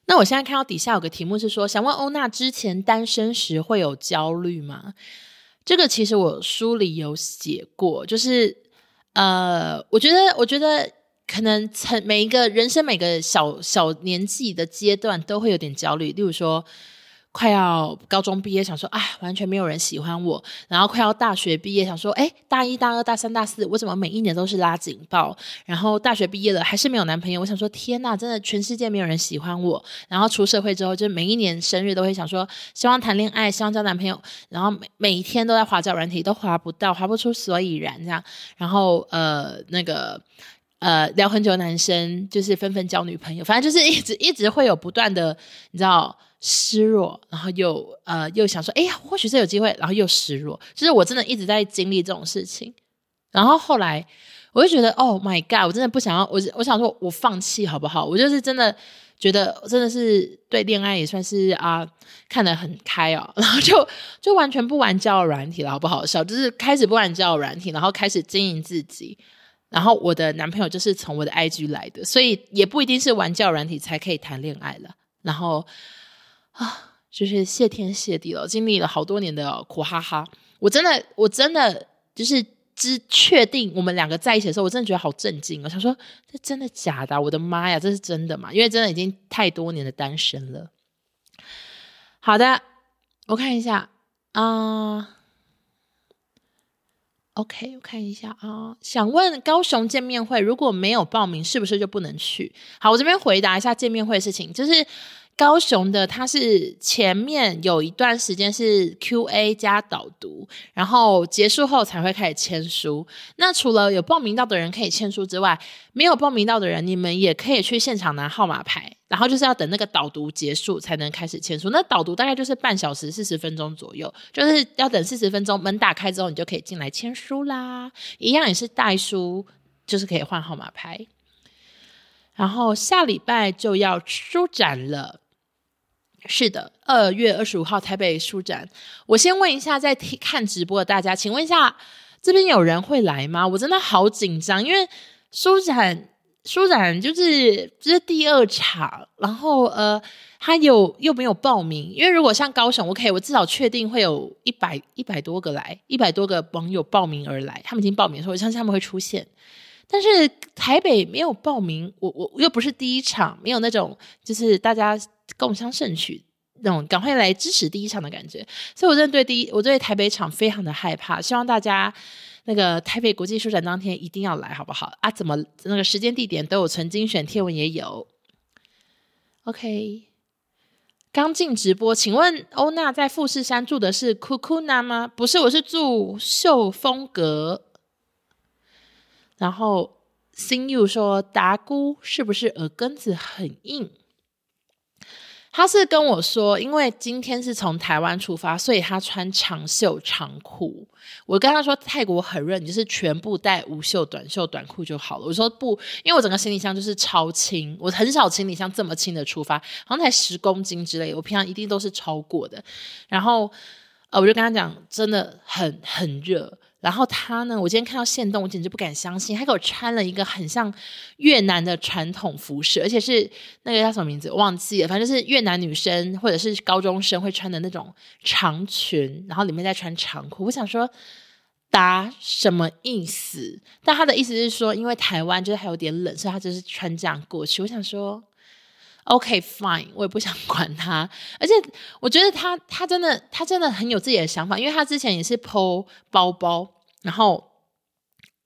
那我现在看到底下有个题目是说，想问欧娜之前单身时会有焦虑吗？这个其实我书里有写过，就是。呃，我觉得，我觉得可能成每一个人生每个小小年纪的阶段都会有点焦虑，例如说。快要高中毕业，想说，哎，完全没有人喜欢我。然后快要大学毕业，想说，哎，大一、大二、大三、大四，我怎么每一年都是拉警报？然后大学毕业了，还是没有男朋友。我想说，天呐，真的全世界没有人喜欢我。然后出社会之后，就每一年生日都会想说，希望谈恋爱，希望交男朋友。然后每每一天都在划交友软体，都划不到，划不出所以然这样。然后呃，那个呃，聊很久的男生就是纷纷交女朋友，反正就是一直一直会有不断的，你知道。失落，然后又呃又想说，哎呀，或许是有机会，然后又失落，就是我真的一直在经历这种事情。然后后来我就觉得，Oh my God，我真的不想要，我我想说我放弃好不好？我就是真的觉得真的是对恋爱也算是啊看得很开哦，然后就就完全不玩交友软体了，好不好笑？就是开始不玩交友软体，然后开始经营自己。然后我的男朋友就是从我的 IG 来的，所以也不一定是玩交友软体才可以谈恋爱了。然后。啊，就是谢天谢地了，经历了好多年的苦哈哈，我真的，我真的就是知确定我们两个在一起的时候，我真的觉得好震惊。我想说，这真的假的？我的妈呀，这是真的吗？因为真的已经太多年的单身了。好的，我看一下啊、OK，我看一下啊。想问高雄见面会如果没有报名，是不是就不能去？好，我这边回答一下见面会的事情，就是。高雄的，它是前面有一段时间是 QA 加导读，然后结束后才会开始签书。那除了有报名到的人可以签书之外，没有报名到的人，你们也可以去现场拿号码牌，然后就是要等那个导读结束才能开始签书。那导读大概就是半小时四十分钟左右，就是要等四十分钟，门打开之后你就可以进来签书啦。一样也是带书，就是可以换号码牌。然后下礼拜就要书展了。是的，二月二十五号台北书展。我先问一下，在看直播的大家，请问一下，这边有人会来吗？我真的好紧张，因为书展书展就是这是第二场，然后呃，他有又没有报名？因为如果像高雄，OK，我至少确定会有一百一百多个来，一百多个网友报名而来，他们已经报名的时候，我相信他们会出现。但是台北没有报名，我我又不是第一场，没有那种就是大家。共襄盛举那种，赶快来支持第一场的感觉，所以我真的对第一，我对台北场非常的害怕。希望大家那个台北国际书展当天一定要来，好不好啊？怎么那个时间地点都有曾经选贴文也有。OK，刚进直播，请问欧娜在富士山住的是库库纳吗？不是，我是住秀峰阁。然后新 you 说达姑是不是耳根子很硬？他是跟我说，因为今天是从台湾出发，所以他穿长袖长裤。我跟他说泰国很热，你就是全部带无袖短袖短裤就好了。我说不，因为我整个行李箱就是超轻，我很少行李箱这么轻的出发，好像才十公斤之类，我平常一定都是超过的。然后呃，我就跟他讲，真的很很热。然后他呢，我今天看到限动，我简直不敢相信，他给我穿了一个很像越南的传统服饰，而且是那个叫什么名字忘记了，反正就是越南女生或者是高中生会穿的那种长裙，然后里面再穿长裤。我想说，打什么意思？但他的意思是说，因为台湾就是还有点冷，所以他就是穿这样过去。我想说，OK fine，我也不想管他。而且我觉得他他真的他真的很有自己的想法，因为他之前也是 po 包包。然后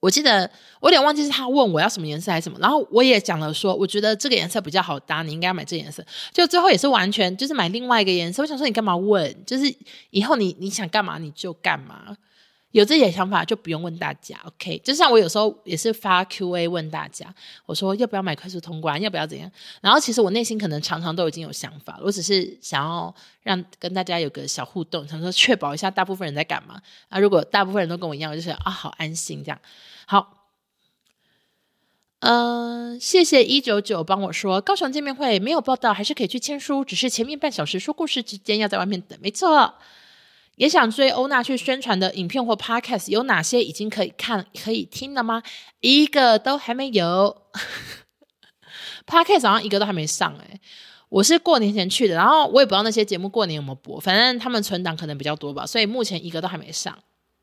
我记得我有点忘记是他问我要什么颜色还是什么，然后我也讲了说，我觉得这个颜色比较好搭，你应该要买这个颜色。就最后也是完全就是买另外一个颜色。我想说你干嘛问？就是以后你你想干嘛你就干嘛。有自己的想法就不用问大家，OK？就像我有时候也是发 QA 问大家，我说要不要买快速通关，要不要怎样？然后其实我内心可能常常都已经有想法，我只是想要让跟大家有个小互动，想说确保一下大部分人在干嘛啊？如果大部分人都跟我一样，我就是啊，好安心这样。好，嗯、呃，谢谢一九九帮我说高雄见面会没有报道，还是可以去签书，只是前面半小时说故事之间要在外面等，没错。也想追欧娜去宣传的影片或 podcast 有哪些已经可以看可以听了吗？一个都还没有。podcast 好像一个都还没上诶、欸、我是过年前去的，然后我也不知道那些节目过年有没有播，反正他们存档可能比较多吧，所以目前一个都还没上。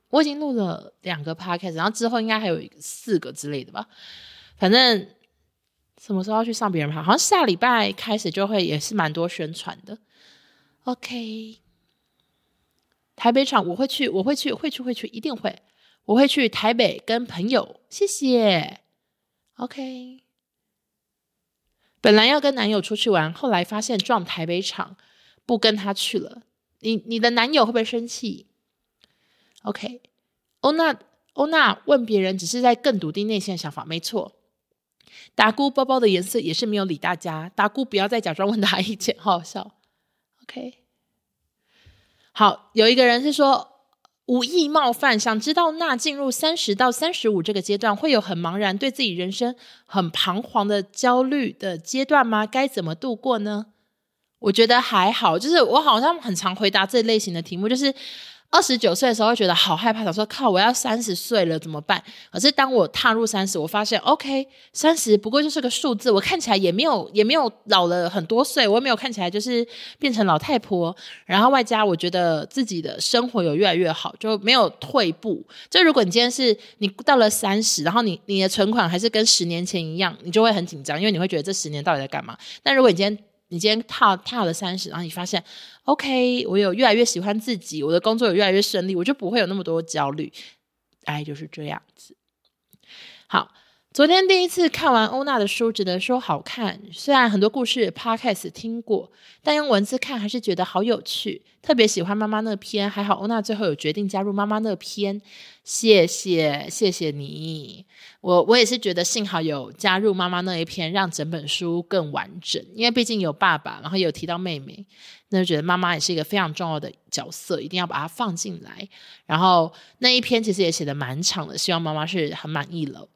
我已经录了两个 podcast，然后之后应该还有四个之类的吧。反正什么时候要去上别人？好像下礼拜开始就会，也是蛮多宣传的。OK，台北场我会去，我会去，会去，会去，一定会，我会去台北跟朋友。谢谢。OK，本来要跟男友出去玩，后来发现撞台北场，不跟他去了。你你的男友会不会生气？OK，欧娜欧娜问别人，只是在更笃定内心的想法，没错。达姑包包的颜色也是没有理大家，达姑不要再假装问他意见，好好笑。OK，好，有一个人是说无意冒犯，想知道那进入三十到三十五这个阶段会有很茫然，对自己人生很彷徨的焦虑的阶段吗？该怎么度过呢？我觉得还好，就是我好像很常回答这类型的题目，就是。二十九岁的时候会觉得好害怕，想说靠，我要三十岁了怎么办？可是当我踏入三十，我发现 OK，三十不过就是个数字，我看起来也没有也没有老了很多岁，我也没有看起来就是变成老太婆。然后外加我觉得自己的生活有越来越好，就没有退步。就如果你今天是你到了三十，然后你你的存款还是跟十年前一样，你就会很紧张，因为你会觉得这十年到底在干嘛？但如果你今天你今天踏踏了三十，然后你发现，OK，我有越来越喜欢自己，我的工作有越来越顺利，我就不会有那么多焦虑，哎，就是这样子。好。昨天第一次看完欧娜的书，只能说好看。虽然很多故事 Podcast 听过，但用文字看还是觉得好有趣。特别喜欢妈妈那篇，还好欧娜最后有决定加入妈妈那篇。谢谢，谢谢你。我我也是觉得幸好有加入妈妈那一篇，让整本书更完整。因为毕竟有爸爸，然后有提到妹妹，那就觉得妈妈也是一个非常重要的角色，一定要把它放进来。然后那一篇其实也写的蛮长的，希望妈妈是很满意了。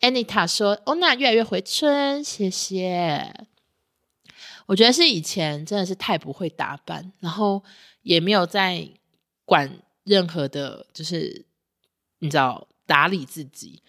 Anita 说：“哦，那越来越回春，谢谢。我觉得是以前真的是太不会打扮，然后也没有在管任何的，就是你知道打理自己。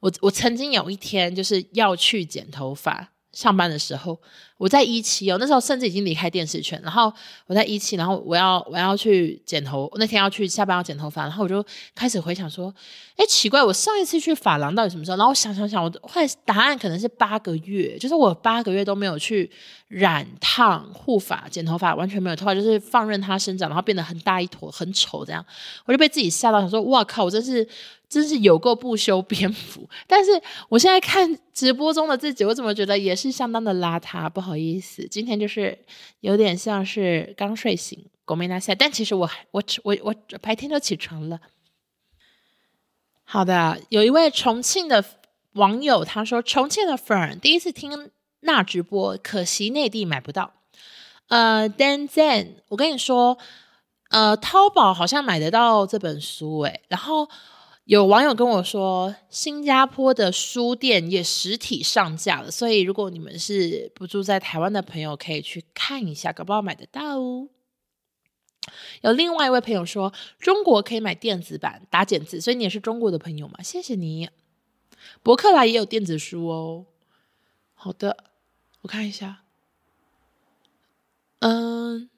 我我曾经有一天就是要去剪头发。”上班的时候，我在一期哦，那时候甚至已经离开电视圈。然后我在一期，然后我要我要去剪头，那天要去下班要剪头发，然后我就开始回想说，哎，奇怪，我上一次去发廊到底什么时候？然后我想想想，我后来答案可能是八个月，就是我八个月都没有去染烫、护发、剪头发，完全没有头发，就是放任它生长，然后变得很大一坨，很丑这样。我就被自己吓到，想说，哇靠，我真是。真是有够不修边幅，但是我现在看直播中的自己，我怎么觉得也是相当的邋遢？不好意思，今天就是有点像是刚睡醒，狗没拿下。但其实我我我我白天就起床了。好的，有一位重庆的网友他说，重庆的粉第一次听那直播，可惜内地买不到。呃，Dan Zen，我跟你说，呃，淘宝好像买得到这本书诶，然后。有网友跟我说，新加坡的书店也实体上架了，所以如果你们是不住在台湾的朋友，可以去看一下，搞不好买得到哦。有另外一位朋友说，中国可以买电子版打简字，所以你也是中国的朋友吗？谢谢你。博客来也有电子书哦。好的，我看一下。嗯。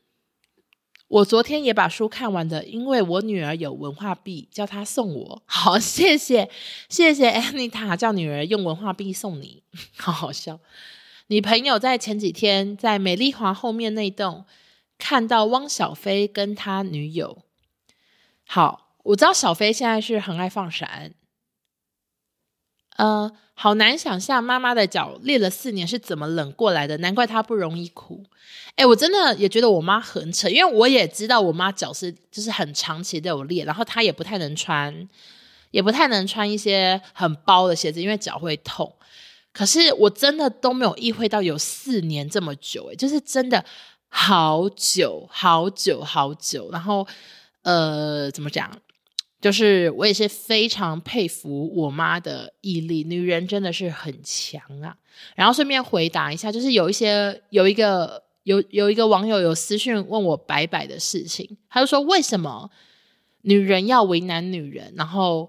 我昨天也把书看完的，因为我女儿有文化币，叫她送我。好，谢谢，谢谢 Anita，叫女儿用文化币送你，好好笑。你朋友在前几天在美丽华后面那栋看到汪小菲跟他女友。好，我知道小菲现在是很爱放闪。呃，好难想象妈妈的脚裂了四年是怎么冷过来的，难怪她不容易哭。诶，我真的也觉得我妈很扯，因为我也知道我妈脚是就是很长期都有裂，然后她也不太能穿，也不太能穿一些很包的鞋子，因为脚会痛。可是我真的都没有意会到有四年这么久，诶，就是真的好久好久好久。然后呃，怎么讲？就是我也是非常佩服我妈的毅力，女人真的是很强啊。然后顺便回答一下，就是有一些有一个有有一个网友有私讯问我白白的事情，他就说为什么女人要为难女人，然后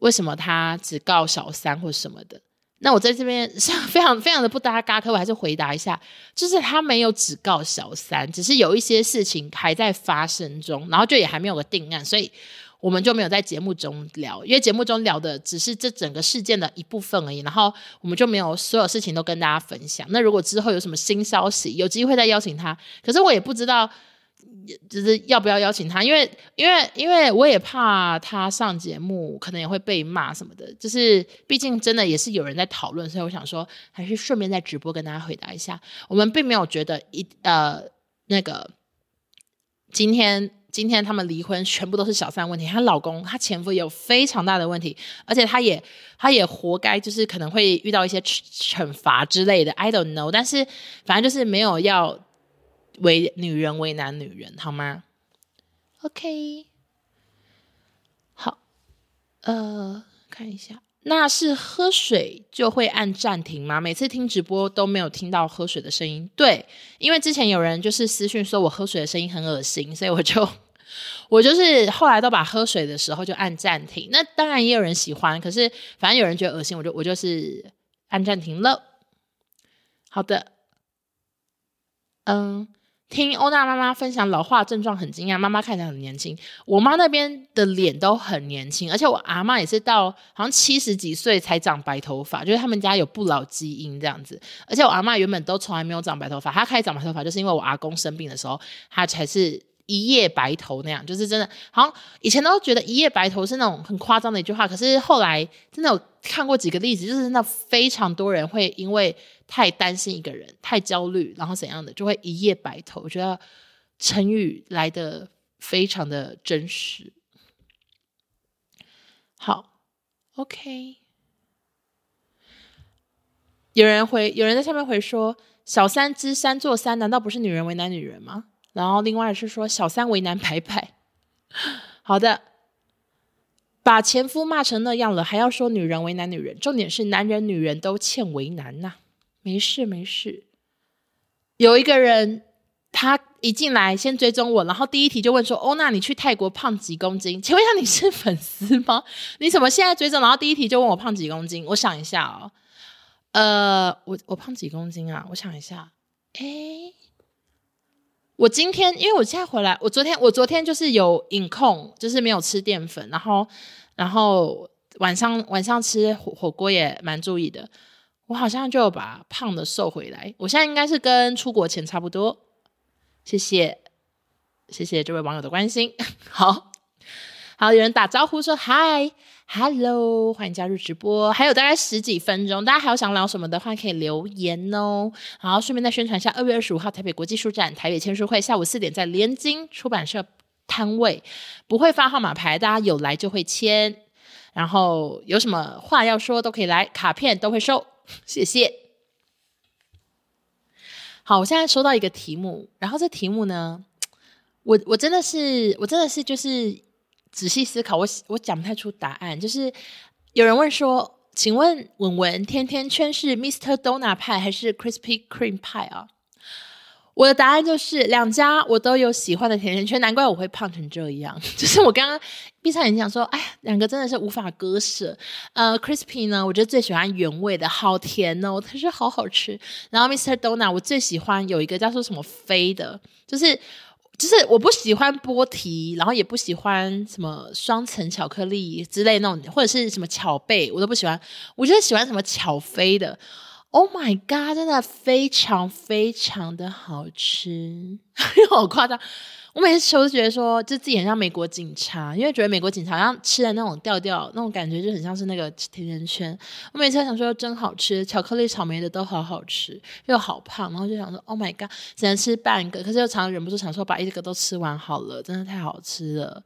为什么她只告小三或什么的？那我在这边 非常非常的不搭嘎，可我还是回答一下，就是他没有只告小三，只是有一些事情还在发生中，然后就也还没有个定案，所以。我们就没有在节目中聊，因为节目中聊的只是这整个事件的一部分而已，然后我们就没有所有事情都跟大家分享。那如果之后有什么新消息，有机会再邀请他，可是我也不知道，就是要不要邀请他，因为因为因为我也怕他上节目可能也会被骂什么的，就是毕竟真的也是有人在讨论，所以我想说还是顺便在直播跟大家回答一下，我们并没有觉得一呃那个今天。今天他们离婚，全部都是小三问题。她老公，她前夫也有非常大的问题，而且她也，她也活该，就是可能会遇到一些惩罚之类的。I don't know，但是反正就是没有要为女人为难女人，好吗？OK，好，呃，看一下。那是喝水就会按暂停吗？每次听直播都没有听到喝水的声音。对，因为之前有人就是私讯说我喝水的声音很恶心，所以我就我就是后来都把喝水的时候就按暂停。那当然也有人喜欢，可是反正有人觉得恶心，我就我就是按暂停了。好的，嗯。听欧娜妈妈分享老化症状很惊讶，妈妈看起来很年轻。我妈那边的脸都很年轻，而且我阿嬷也是到好像七十几岁才长白头发，就是他们家有不老基因这样子。而且我阿嬷原本都从来没有长白头发，她开始长白头发就是因为我阿公生病的时候，她才是。一夜白头那样，就是真的，好像以前都觉得一夜白头是那种很夸张的一句话，可是后来真的有看过几个例子，就是那非常多人会因为太担心一个人，太焦虑，然后怎样的，就会一夜白头。我觉得成语来的非常的真实。好，OK，有人回，有人在下面回说：“小三之三座三，难道不是女人为难女人吗？”然后另外是说小三为难牌牌，好的，把前夫骂成那样了，还要说女人为难女人，重点是男人女人都欠为难呐。没事没事，有一个人他一进来先追踪我，然后第一题就问说：“欧娜，你去泰国胖几公斤？”请问一下你是粉丝吗？你怎么现在追踪？然后第一题就问我胖几公斤？我想一下哦，呃，我我胖几公斤啊？我想一下，诶。我今天，因为我现在回来，我昨天我昨天就是有饮控，就是没有吃淀粉，然后然后晚上晚上吃火火锅也蛮注意的，我好像就把胖的瘦回来，我现在应该是跟出国前差不多。谢谢，谢谢这位网友的关心。好，好，有人打招呼说嗨。Hello，欢迎加入直播。还有大概十几分钟，大家还有想聊什么的话，可以留言哦。好，顺便再宣传一下，二月二十五号台北国际书展台北签书会，下午四点在联经出版社摊位，不会发号码牌，大家有来就会签。然后有什么话要说都可以来，卡片都会收，谢谢。好，我现在收到一个题目，然后这题目呢，我我真的是，我真的是就是。仔细思考，我我讲不太出答案。就是有人问说：“请问文文，甜甜圈是 Mr. Donut 派还是 Krispy Kreme 派啊？”我的答案就是两家我都有喜欢的甜甜圈，难怪我会胖成这样。就是我刚刚闭上眼睛想说：“哎，两个真的是无法割舍。”呃，Krispy 呢，我觉得最喜欢原味的，好甜哦，它是好好吃。然后 Mr. Donut 我最喜欢有一个叫做什么飞的，就是。就是我不喜欢波提，然后也不喜欢什么双层巧克力之类那种，或者是什么巧贝，我都不喜欢。我就是喜欢什么巧飞的。Oh my god，真的非常非常的好吃，好夸张。我每次吃都觉得说，就自己很像美国警察，因为觉得美国警察好像吃的那种调调，那种感觉就很像是那个甜甜圈。我每次想说真好吃，巧克力、草莓的都好好吃，又好胖，然后就想说，Oh my god，只能吃半个，可是又常常忍不住想说把一个都吃完好了，真的太好吃了。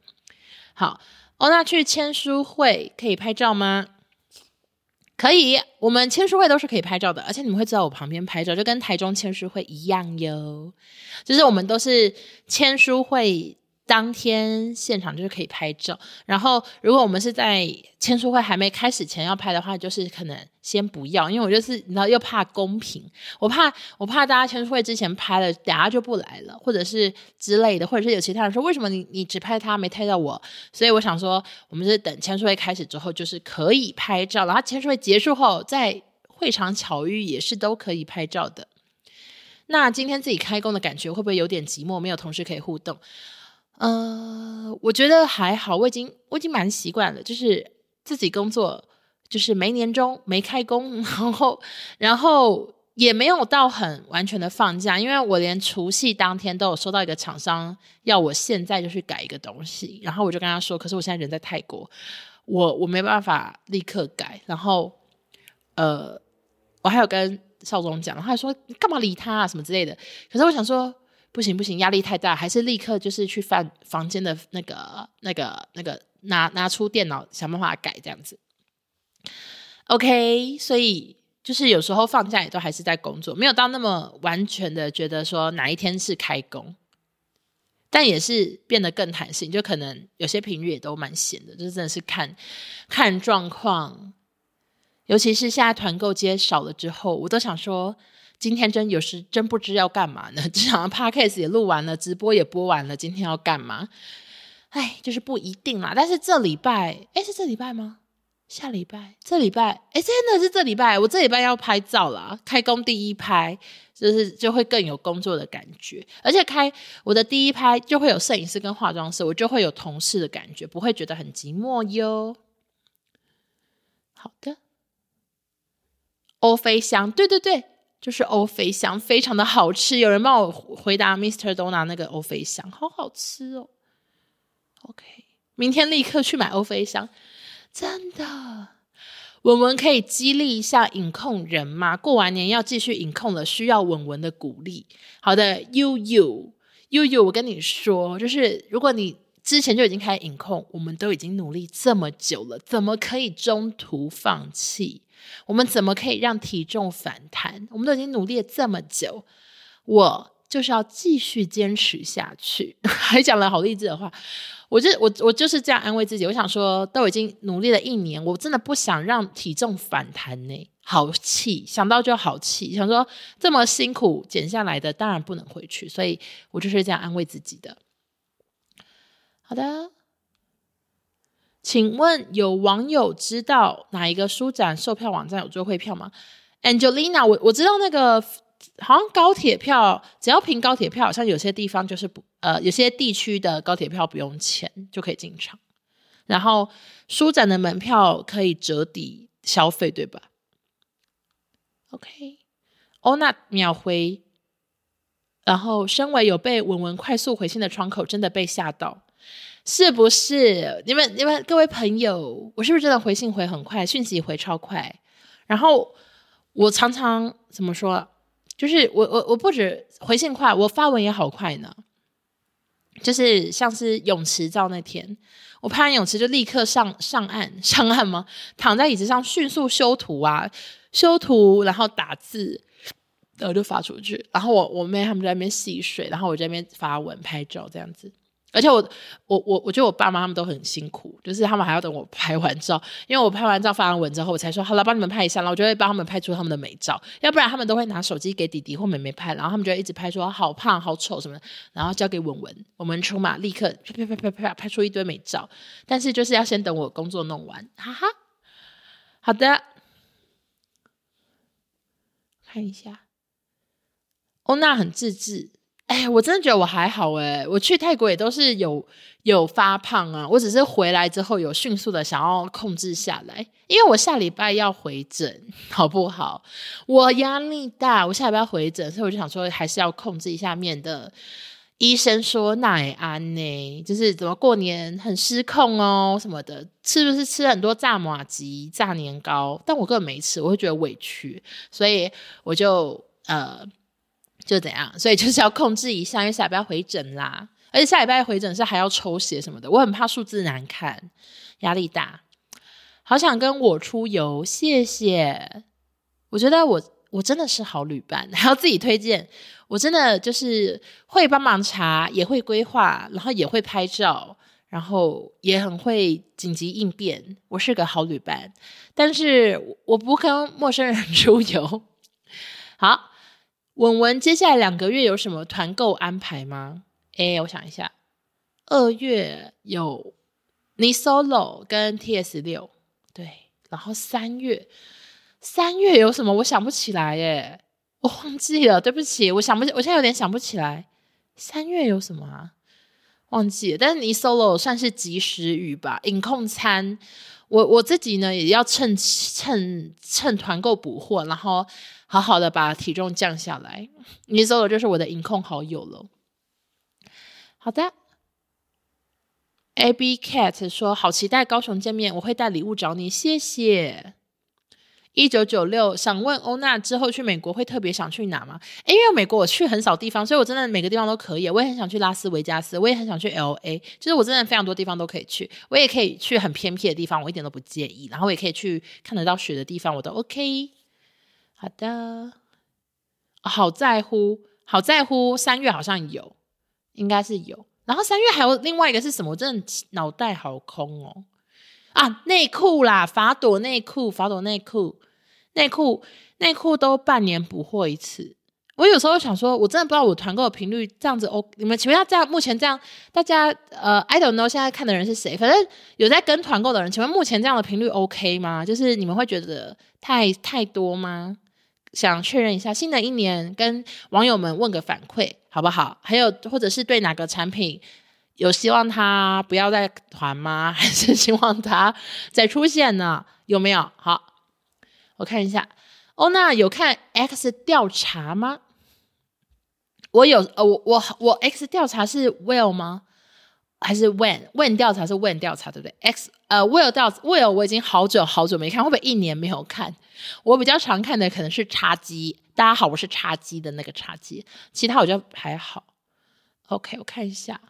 好，哦，那去签书会可以拍照吗？可以，我们签书会都是可以拍照的，而且你们会坐在我旁边拍照，就跟台中签书会一样哟。就是我们都是签书会。当天现场就是可以拍照，然后如果我们是在签书会还没开始前要拍的话，就是可能先不要，因为我就是你知道又怕公平，我怕我怕大家签书会之前拍了，等下就不来了，或者是之类的，或者是有其他人说为什么你你只拍他没拍到我，所以我想说我们是等签书会开始之后就是可以拍照，然后签书会结束后在会场巧遇也是都可以拍照的。那今天自己开工的感觉会不会有点寂寞，没有同事可以互动？呃，我觉得还好，我已经我已经蛮习惯了，就是自己工作，就是没年终没开工，然后然后也没有到很完全的放假，因为我连除夕当天都有收到一个厂商要我现在就去改一个东西，然后我就跟他说，可是我现在人在泰国，我我没办法立刻改，然后呃，我还有跟邵总讲，他还说你干嘛理他啊什么之类的，可是我想说。不行不行，压力太大，还是立刻就是去翻房间的那个、那个、那个拿拿出电脑想办法改这样子。OK，所以就是有时候放假也都还是在工作，没有到那么完全的觉得说哪一天是开工，但也是变得更弹性，就可能有些频率也都蛮闲的，就真的是看看状况，尤其是现在团购接少了之后，我都想说。今天真有时真不知要干嘛呢？这场 podcast 也录完了，直播也播完了，今天要干嘛？哎，就是不一定啦。但是这礼拜，哎，是这礼拜吗？下礼拜？这礼拜？哎，真的是这礼拜。我这礼拜要拍照啦，开工第一拍，就是就会更有工作的感觉。而且开我的第一拍就会有摄影师跟化妆师，我就会有同事的感觉，不会觉得很寂寞哟。好的，欧菲香，对对对。就是欧菲香，非常的好吃。有人帮我回答，Mr. Dona 那个欧菲香，好好吃哦。OK，明天立刻去买欧菲香，真的。文文可以激励一下影控人吗？过完年要继续影控了，需要文文的鼓励。好的，You You You You，我跟你说，就是如果你之前就已经开始饮控，我们都已经努力这么久了，怎么可以中途放弃？我们怎么可以让体重反弹？我们都已经努力了这么久，我就是要继续坚持下去。还讲了好励志的话，我就我我就是这样安慰自己。我想说，都已经努力了一年，我真的不想让体重反弹呢。好气，想到就好气。想说这么辛苦减下来的，当然不能回去，所以我就是这样安慰自己的。好的。请问有网友知道哪一个书展售票网站有优惠票吗？Angelina，我我知道那个好像高铁票，只要凭高铁票，好像有些地方就是不呃，有些地区的高铁票不用钱就可以进场，然后书展的门票可以折抵消费，对吧？OK，欧娜秒回，然后身为有被文文快速回信的窗口，真的被吓到。是不是你们你们各位朋友，我是不是真的回信回很快，讯息回超快？然后我常常怎么说？就是我我我不止回信快，我发文也好快呢。就是像是泳池照那天，我拍完泳池就立刻上上岸 上岸吗？躺在椅子上迅速修图啊，修图然后打字，然后就发出去。然后我我妹他们在那边戏水，然后我在那边发文拍照这样子。而且我我我我觉得我爸妈他们都很辛苦，就是他们还要等我拍完照，因为我拍完照发完文之后，我才说好了，帮你们拍一下，然后我就会帮他们拍出他们的美照，要不然他们都会拿手机给弟弟或妹妹拍，然后他们就会一直拍说好胖、好丑什么的，然后交给文文，我们出马立刻啪啪啪啪啪拍出一堆美照，但是就是要先等我工作弄完，哈哈。好的，看一下，欧娜很自制。哎，我真的觉得我还好哎，我去泰国也都是有有发胖啊，我只是回来之后有迅速的想要控制下来，因为我下礼拜要回诊，好不好？我压力大，我下礼拜要回诊，所以我就想说还是要控制一下，面的医生说奶安呢，就是怎么过年很失控哦什么的，是不是吃很多炸麻吉、炸年糕？但我根本没吃，我会觉得委屈，所以我就呃。就怎样，所以就是要控制一下，因为下礼拜回诊啦，而且下礼拜回诊是还要抽血什么的，我很怕数字难看，压力大。好想跟我出游，谢谢。我觉得我我真的是好旅伴，还要自己推荐。我真的就是会帮忙查，也会规划，然后也会拍照，然后也很会紧急应变。我是个好旅伴，但是我不跟陌生人 出游。好。文文，接下来两个月有什么团购安排吗？诶，我想一下，二月有 NISOLO 跟 TS 六，对，然后三月，三月有什么？我想不起来耶，我忘记了，对不起，我想不起，我现在有点想不起来，三月有什么啊？忘记了。但是你 solo 算是及时雨吧，饮控餐。我我自己呢，也要趁趁趁团购补货，然后好好的把体重降下来。你 solo 就是我的饮控好友了。好的，AB Cat 说好期待高雄见面，我会带礼物找你，谢谢。一九九六想问欧娜之后去美国会特别想去哪吗？因为美国我去很少地方，所以我真的每个地方都可以。我也很想去拉斯维加斯，我也很想去 LA，就是我真的非常多地方都可以去。我也可以去很偏僻的地方，我一点都不介意。然后也可以去看得到雪的地方，我都 OK。好的，好在乎，好在乎。三月好像有，应该是有。然后三月还有另外一个是什么？我真的脑袋好空哦。啊，内裤啦，法朵内裤，法朵内裤，内裤内裤都半年补货一次。我有时候想说，我真的不知道我团购的频率这样子哦。你们请问一下，这样目前这样，大家呃，I don't know 现在看的人是谁？反正有在跟团购的人，请问目前这样的频率 OK 吗？就是你们会觉得太太多吗？想确认一下，新的一年跟网友们问个反馈好不好？还有或者是对哪个产品？有希望他不要再团吗？还是希望他再出现呢？有没有？好，我看一下。欧娜有看 X 调查吗？我有，呃，我我我 X 调查是 Will 吗？还是 When？When 调查是 When 调查，对不对？X 呃 Will 调 Will 我已经好久好久没看，会不会一年没有看？我比较常看的可能是茶几。大家好，我是茶几的那个茶几，其他我觉得还好。OK，我看一下。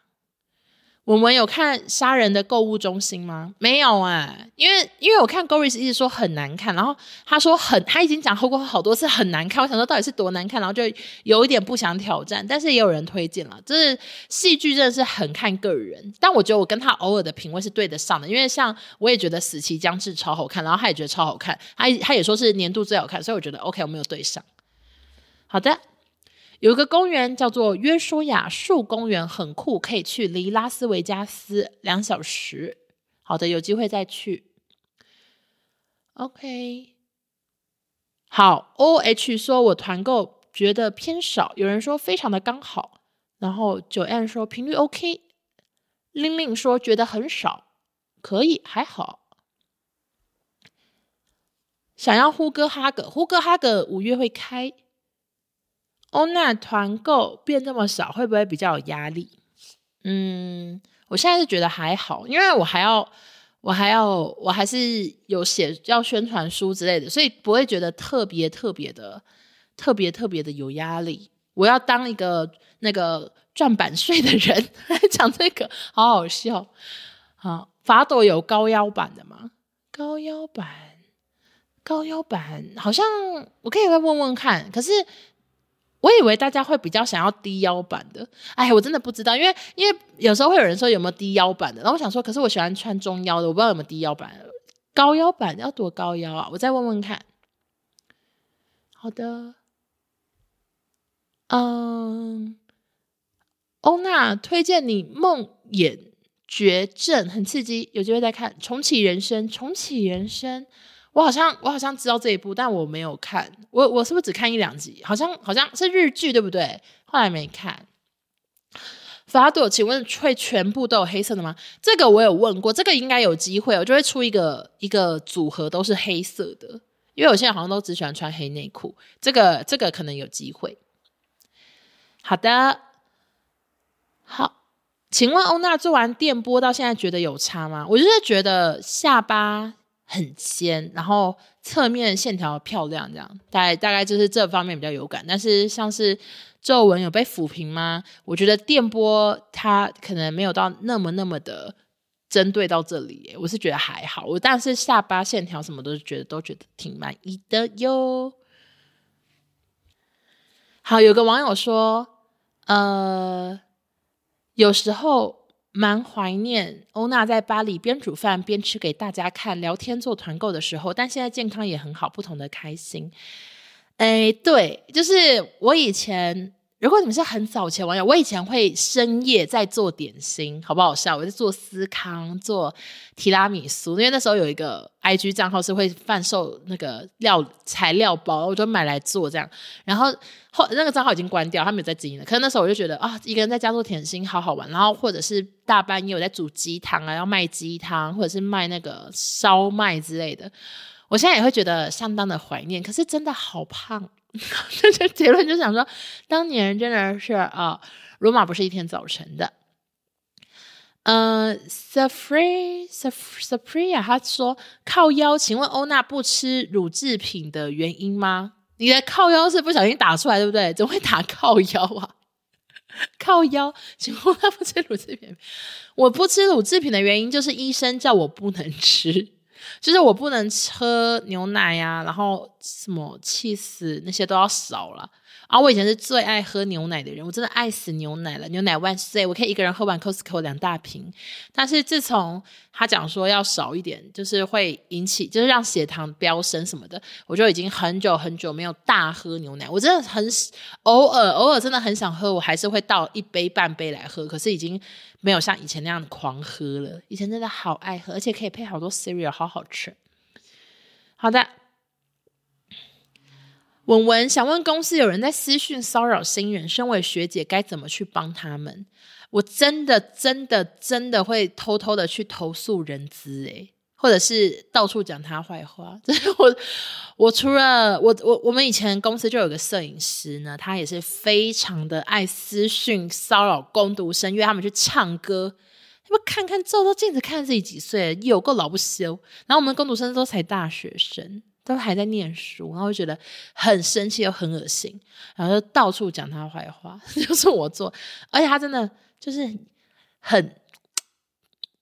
我们有看杀人的购物中心吗？没有啊，因为因为我看 Goris 一直说很难看，然后他说很，他已经讲过好多次很难看。我想说到底是多难看，然后就有一点不想挑战。但是也有人推荐了，就是戏剧真的是很看个人。但我觉得我跟他偶尔的品味是对得上的，因为像我也觉得死期将至超好看，然后他也觉得超好看，他他也说是年度最好看，所以我觉得 OK，我没有对上。好的。有一个公园叫做约书亚树公园，很酷，可以去，离拉斯维加斯两小时。好的，有机会再去。OK，好。OH 说，我团购觉得偏少，有人说非常的刚好，然后九 N 说频率 OK，令令说觉得很少，可以还好。想要呼哥哈格，呼哥哈格五月会开。欧娜团购变这么少，会不会比较有压力？嗯，我现在是觉得还好，因为我还要，我还要，我还是有写要宣传书之类的，所以不会觉得特别特别的、特别特别的有压力。我要当一个那个赚版税的人来讲这个，好好笑。好，法朵有高腰版的吗？高腰版，高腰版，好像我可以再问问看，可是。我以为大家会比较想要低腰版的，哎，我真的不知道，因为因为有时候会有人说有没有低腰版的，然后我想说，可是我喜欢穿中腰的，我不知道有没有低腰版，高腰版要多高腰啊？我再问问看。好的，嗯，欧娜推荐你《梦魇绝症》，很刺激，有机会再看。重启人生，重启人生。我好像我好像知道这一部，但我没有看。我我是不是只看一两集？好像好像是日剧，对不对？后来没看。法朵，请问会全部都有黑色的吗？这个我有问过，这个应该有机会，我就会出一个一个组合都是黑色的，因为我现在好像都只喜欢穿黑内裤。这个这个可能有机会。好的，好，请问欧娜做完电波到现在觉得有差吗？我就是觉得下巴。很尖，然后侧面线条漂亮，这样大概大概就是这方面比较有感。但是像是皱纹有被抚平吗？我觉得电波它可能没有到那么那么的针对到这里，我是觉得还好。我但是下巴线条什么都觉得都觉得挺满意的哟。好，有个网友说，呃，有时候。蛮怀念欧娜在巴黎边煮饭边吃给大家看、聊天做团购的时候，但现在健康也很好，不同的开心。哎，对，就是我以前如果你们是很早前网友，我以前会深夜在做点心，好不好笑？我在做司康，做提拉米苏，因为那时候有一个 IG 账号是会贩售那个料材料包，我就买来做这样。然后后那个账号已经关掉，他没有在经营了。可是那时候我就觉得啊，一个人在家做点心好好玩。然后或者是大半夜我在煮鸡汤啊，要卖鸡汤，或者是卖那个烧麦之类的。我现在也会觉得相当的怀念，可是真的好胖。这这结论就想说，当年真的是啊，罗马不是一天早晨的。呃 Safri Safria 他说靠腰，请问欧娜不吃乳制品的原因吗？你的靠腰是不小心打出来对不对？怎么会打靠腰啊？靠腰，请问他不吃乳制品？我不吃乳制品的原因就是医生叫我不能吃。就是我不能喝牛奶呀、啊，然后什么气死那些都要少了。然后我以前是最爱喝牛奶的人，我真的爱死牛奶了，牛奶万岁！我可以一个人喝完 Costco 两大瓶。但是自从他讲说要少一点，就是会引起，就是让血糖飙升什么的，我就已经很久很久没有大喝牛奶。我真的很偶尔偶尔真的很想喝，我还是会倒一杯半杯来喝。可是已经没有像以前那样狂喝了。以前真的好爱喝，而且可以配好多 cereal，好好吃。好的。文文想问公司有人在私讯骚扰新人，身为学姐该怎么去帮他们？我真的真的真的会偷偷的去投诉人资诶，或者是到处讲他坏话。我我除了我我我们以前公司就有个摄影师呢，他也是非常的爱私讯骚扰工读生，约他们去唱歌。他们看看照照镜子，看自己几岁，有够老不休。然后我们工读生都才大学生。都还在念书，然后就觉得很生气又很恶心，然后就到处讲他坏话，就是我做，而且他真的就是很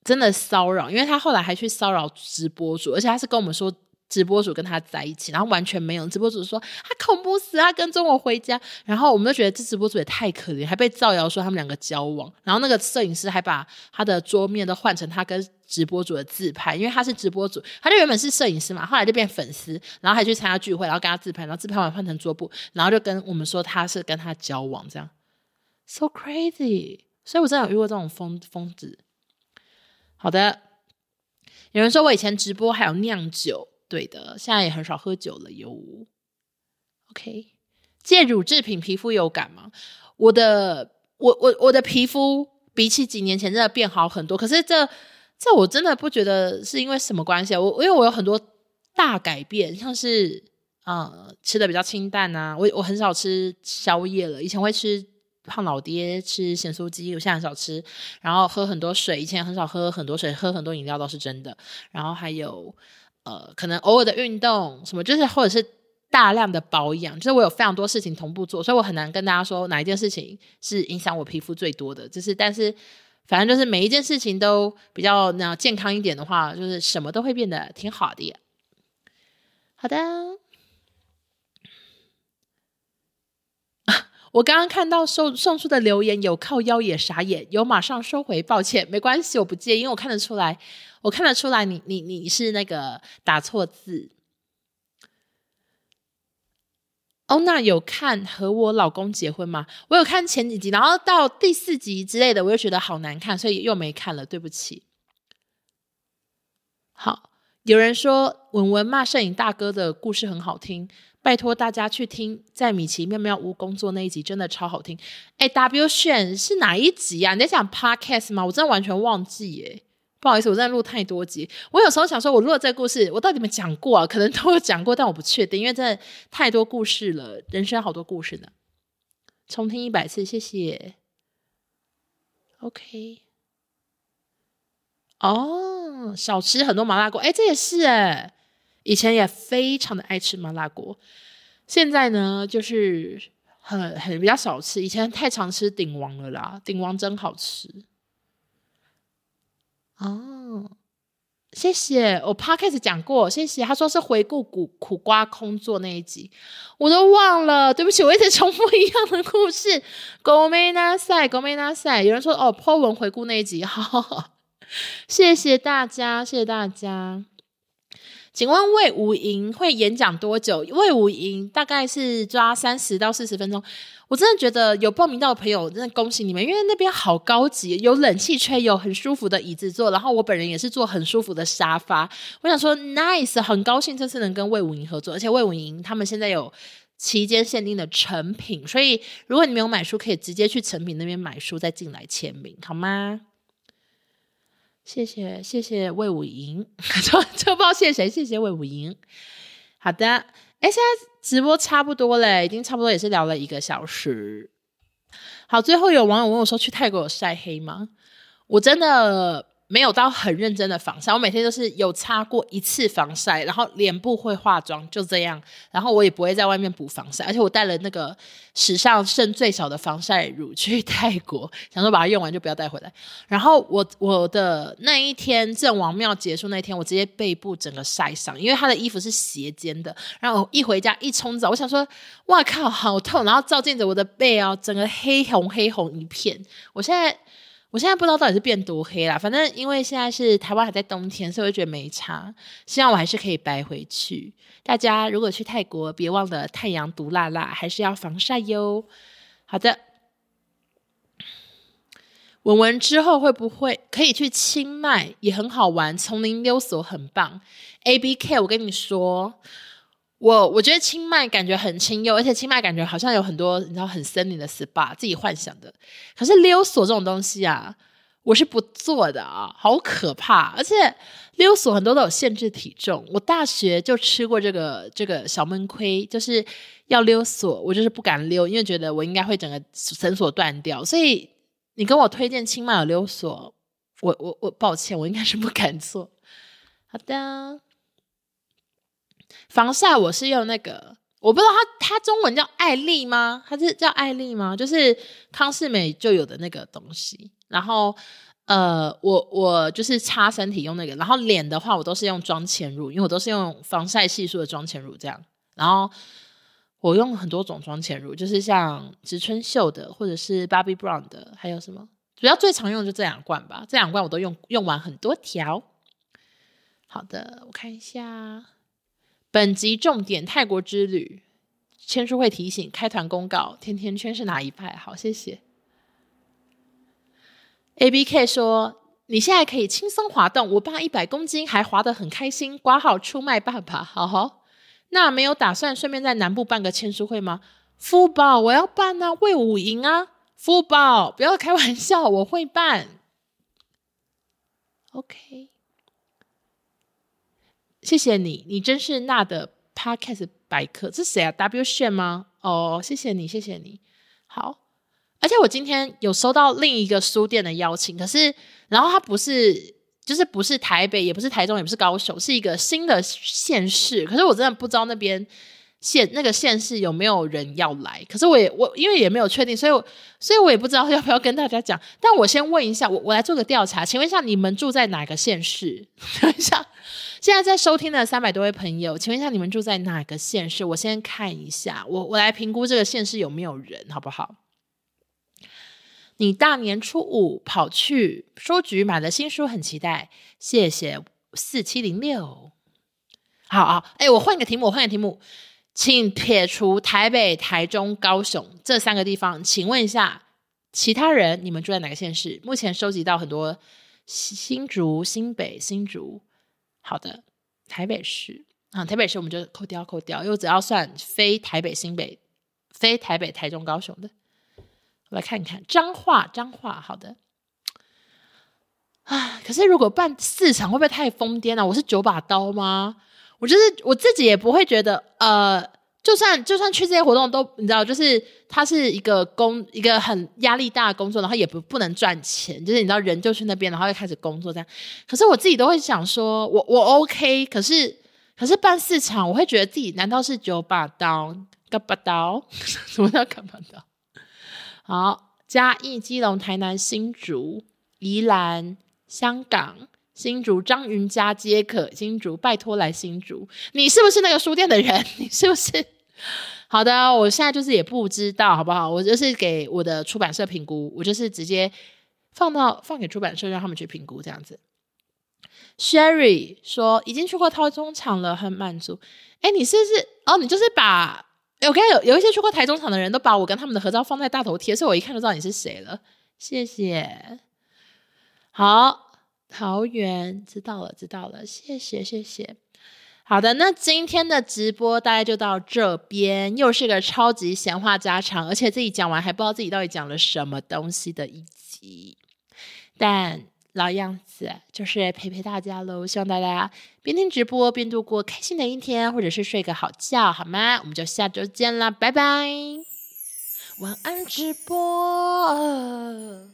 真的骚扰，因为他后来还去骚扰直播主，而且他是跟我们说。直播主跟他在一起，然后完全没有。直播主说他恐怖死，他跟踪我回家。然后我们就觉得这直播主也太可怜，还被造谣说他们两个交往。然后那个摄影师还把他的桌面都换成他跟直播主的自拍，因为他是直播主，他就原本是摄影师嘛，后来就变粉丝，然后还去参加聚会，然后跟他自拍，然后自拍完换成桌布，然后就跟我们说他是跟他交往，这样，so crazy。所以我真的有遇过这种疯疯子。好的，有人说我以前直播还有酿酒。对的，现在也很少喝酒了哟。OK，借乳制品皮肤有感吗？我的，我我我的皮肤比起几年前真的变好很多。可是这这我真的不觉得是因为什么关系。我因为我有很多大改变，像是呃吃的比较清淡啊，我我很少吃宵夜了。以前会吃胖老爹，吃咸酥鸡，我现在很少吃。然后喝很多水，以前很少喝很多水，喝很多饮料倒是真的。然后还有。呃，可能偶尔的运动什么，就是或者是大量的保养，就是我有非常多事情同步做，所以我很难跟大家说哪一件事情是影响我皮肤最多的。就是，但是反正就是每一件事情都比较那健康一点的话，就是什么都会变得挺好的。好的，我刚刚看到送送出的留言有靠腰也傻眼，有马上收回，抱歉，没关系，我不介意，因为我看得出来。我看得出来，你你你是那个打错字。欧娜有看和我老公结婚吗？我有看前几集，然后到第四集之类的，我又觉得好难看，所以又没看了，对不起。好，有人说文文骂摄影大哥的故事很好听，拜托大家去听在米奇妙妙屋工作那一集，真的超好听。哎，W 选是哪一集啊？你在讲 Podcast 吗？我真的完全忘记耶。不好意思，我在录太多集。我有时候想说，我录了这个故事，我到底有没有讲过啊？可能都有讲过，但我不确定，因为真的太多故事了，人生好多故事呢。重听一百次，谢谢。OK。哦，少吃很多麻辣锅，哎，这也是哎。以前也非常的爱吃麻辣锅，现在呢，就是很很比较少吃。以前太常吃鼎王了啦，鼎王真好吃。哦，谢谢，我 podcast 讲过，谢谢。他说是回顾苦苦瓜空座那一集，我都忘了，对不起，我一直重复一样的故事。ごめんなさい，ごめんなさい。有人说哦，po 文回顾那一集，好，好，好，谢谢大家，谢谢大家。 请问卫武营会演讲多久？卫武营大概是抓三十到四十分钟。 我真的觉得有报名到的朋友，真的恭喜你们，因为那边好高级，有冷气吹，有很舒服的椅子坐，然后我本人也是坐很舒服的沙发。我想说，nice，很高兴这次能跟魏武营合作，而且魏武营他们现在有期间限定的成品，所以如果你没有买书，可以直接去成品那边买书，再进来签名，好吗？谢谢谢谢魏武营，就就不知道谢谁，谢谢魏武营。好的。哎，现在直播差不多嘞，已经差不多也是聊了一个小时。好，最后有网友问我说：“去泰国有晒黑吗？”我真的。没有到很认真的防晒，我每天都是有擦过一次防晒，然后脸部会化妆，就这样，然后我也不会在外面补防晒，而且我带了那个史上剩最少的防晒乳去泰国，想说把它用完就不要带回来。然后我我的那一天郑王庙结束那天，我直接背部整个晒伤，因为他的衣服是斜肩的，然后一回家一冲澡，我想说哇靠，好痛，然后照镜子我的背啊，整个黑红黑红一片，我现在。我现在不知道到底是变多黑啦，反正因为现在是台湾还在冬天，所以我觉得没差。希望我还是可以白回去。大家如果去泰国，别忘了太阳毒辣辣，还是要防晒哟。好的，文文之后会不会可以去清迈？也很好玩，丛林溜索很棒。A B K，我跟你说。我我觉得清迈感觉很清幽，而且清迈感觉好像有很多你知道很森林的 SPA，自己幻想的。可是溜索这种东西啊，我是不做的啊，好可怕！而且溜索很多都有限制体重，我大学就吃过这个这个小闷亏，就是要溜索，我就是不敢溜，因为觉得我应该会整个绳索断掉。所以你跟我推荐清迈有溜索，我我我抱歉，我应该是不敢做。好的。防晒我是用那个，我不知道它它中文叫艾丽吗？它是叫艾丽吗？就是康士美就有的那个东西。然后呃，我我就是擦身体用那个，然后脸的话我都是用妆前乳，因为我都是用防晒系数的妆前乳这样。然后我用很多种妆前乳，就是像植村秀的或者是 Bobbi Brown 的，还有什么？主要最常用的就这两罐吧，这两罐我都用用完很多条。好的，我看一下。本集重点：泰国之旅签书会提醒开团公告，甜甜圈是哪一派？好，谢谢。A B K 说：“你现在可以轻松滑动，我爸一百公斤还滑得很开心。”挂号出卖爸爸，好好。那没有打算顺便在南部办个签书会吗？福宝，我要办啊，卫武营啊，福宝，不要开玩笑，我会办。OK。谢谢你，你真是那的 Podcast 百科。这是谁啊？W 炫吗？哦，谢谢你，谢谢你。好，而且我今天有收到另一个书店的邀请，可是然后它不是，就是不是台北，也不是台中，也不是高雄，是一个新的县市。可是我真的不知道那边县那个县市有没有人要来。可是我也我因为也没有确定，所以我所以我也不知道要不要跟大家讲。但我先问一下，我我来做个调查，请问一下，你们住在哪个县市？等一下。现在在收听的三百多位朋友，请问一下你们住在哪个县市？我先看一下，我我来评估这个县市有没有人，好不好？你大年初五跑去书局买了新书，很期待。谢谢四七零六。好啊，哎，我换个题目，我换个题目，请撇除台北、台中、高雄这三个地方，请问一下其他人，你们住在哪个县市？目前收集到很多新竹、新北、新竹。好的，台北市啊，台北市我们就扣掉扣掉，因为只要算非台北、新北、非台北、台中、高雄的，我来看一看彰化，彰化，好的啊。可是如果办四场，会不会太疯癫了？我是九把刀吗？我就是我自己也不会觉得呃。就算就算去这些活动都你知道，就是它是一个工一个很压力大的工作，然后也不不能赚钱，就是你知道人就去那边，然后又开始工作这样。可是我自己都会想说，我我 OK，可是可是办四场，我会觉得自己难道是九把刀？九把刀？什么叫九把刀？好，嘉义、基隆、台南、新竹、宜兰、香港。新竹张云家皆可，新竹拜托来新竹，你是不是那个书店的人？你是不是？好的，我现在就是也不知道，好不好？我就是给我的出版社评估，我就是直接放到放给出版社让他们去评估这样子。Sherry 说已经去过台中场了，很满足。哎，你是不是哦？你就是把我看有有一些去过台中场的人都把我跟他们的合照放在大头贴，所以我一看就知道你是谁了。谢谢。好，桃园知道了，知道了，谢谢，谢谢。好的，那今天的直播大概就到这边，又是个超级闲话家常，而且自己讲完还不知道自己到底讲了什么东西的一集，但。老样子，就是陪陪大家喽。希望大家边听直播边度过开心的一天，或者是睡个好觉，好吗？我们就下周见啦，拜拜，晚安直播。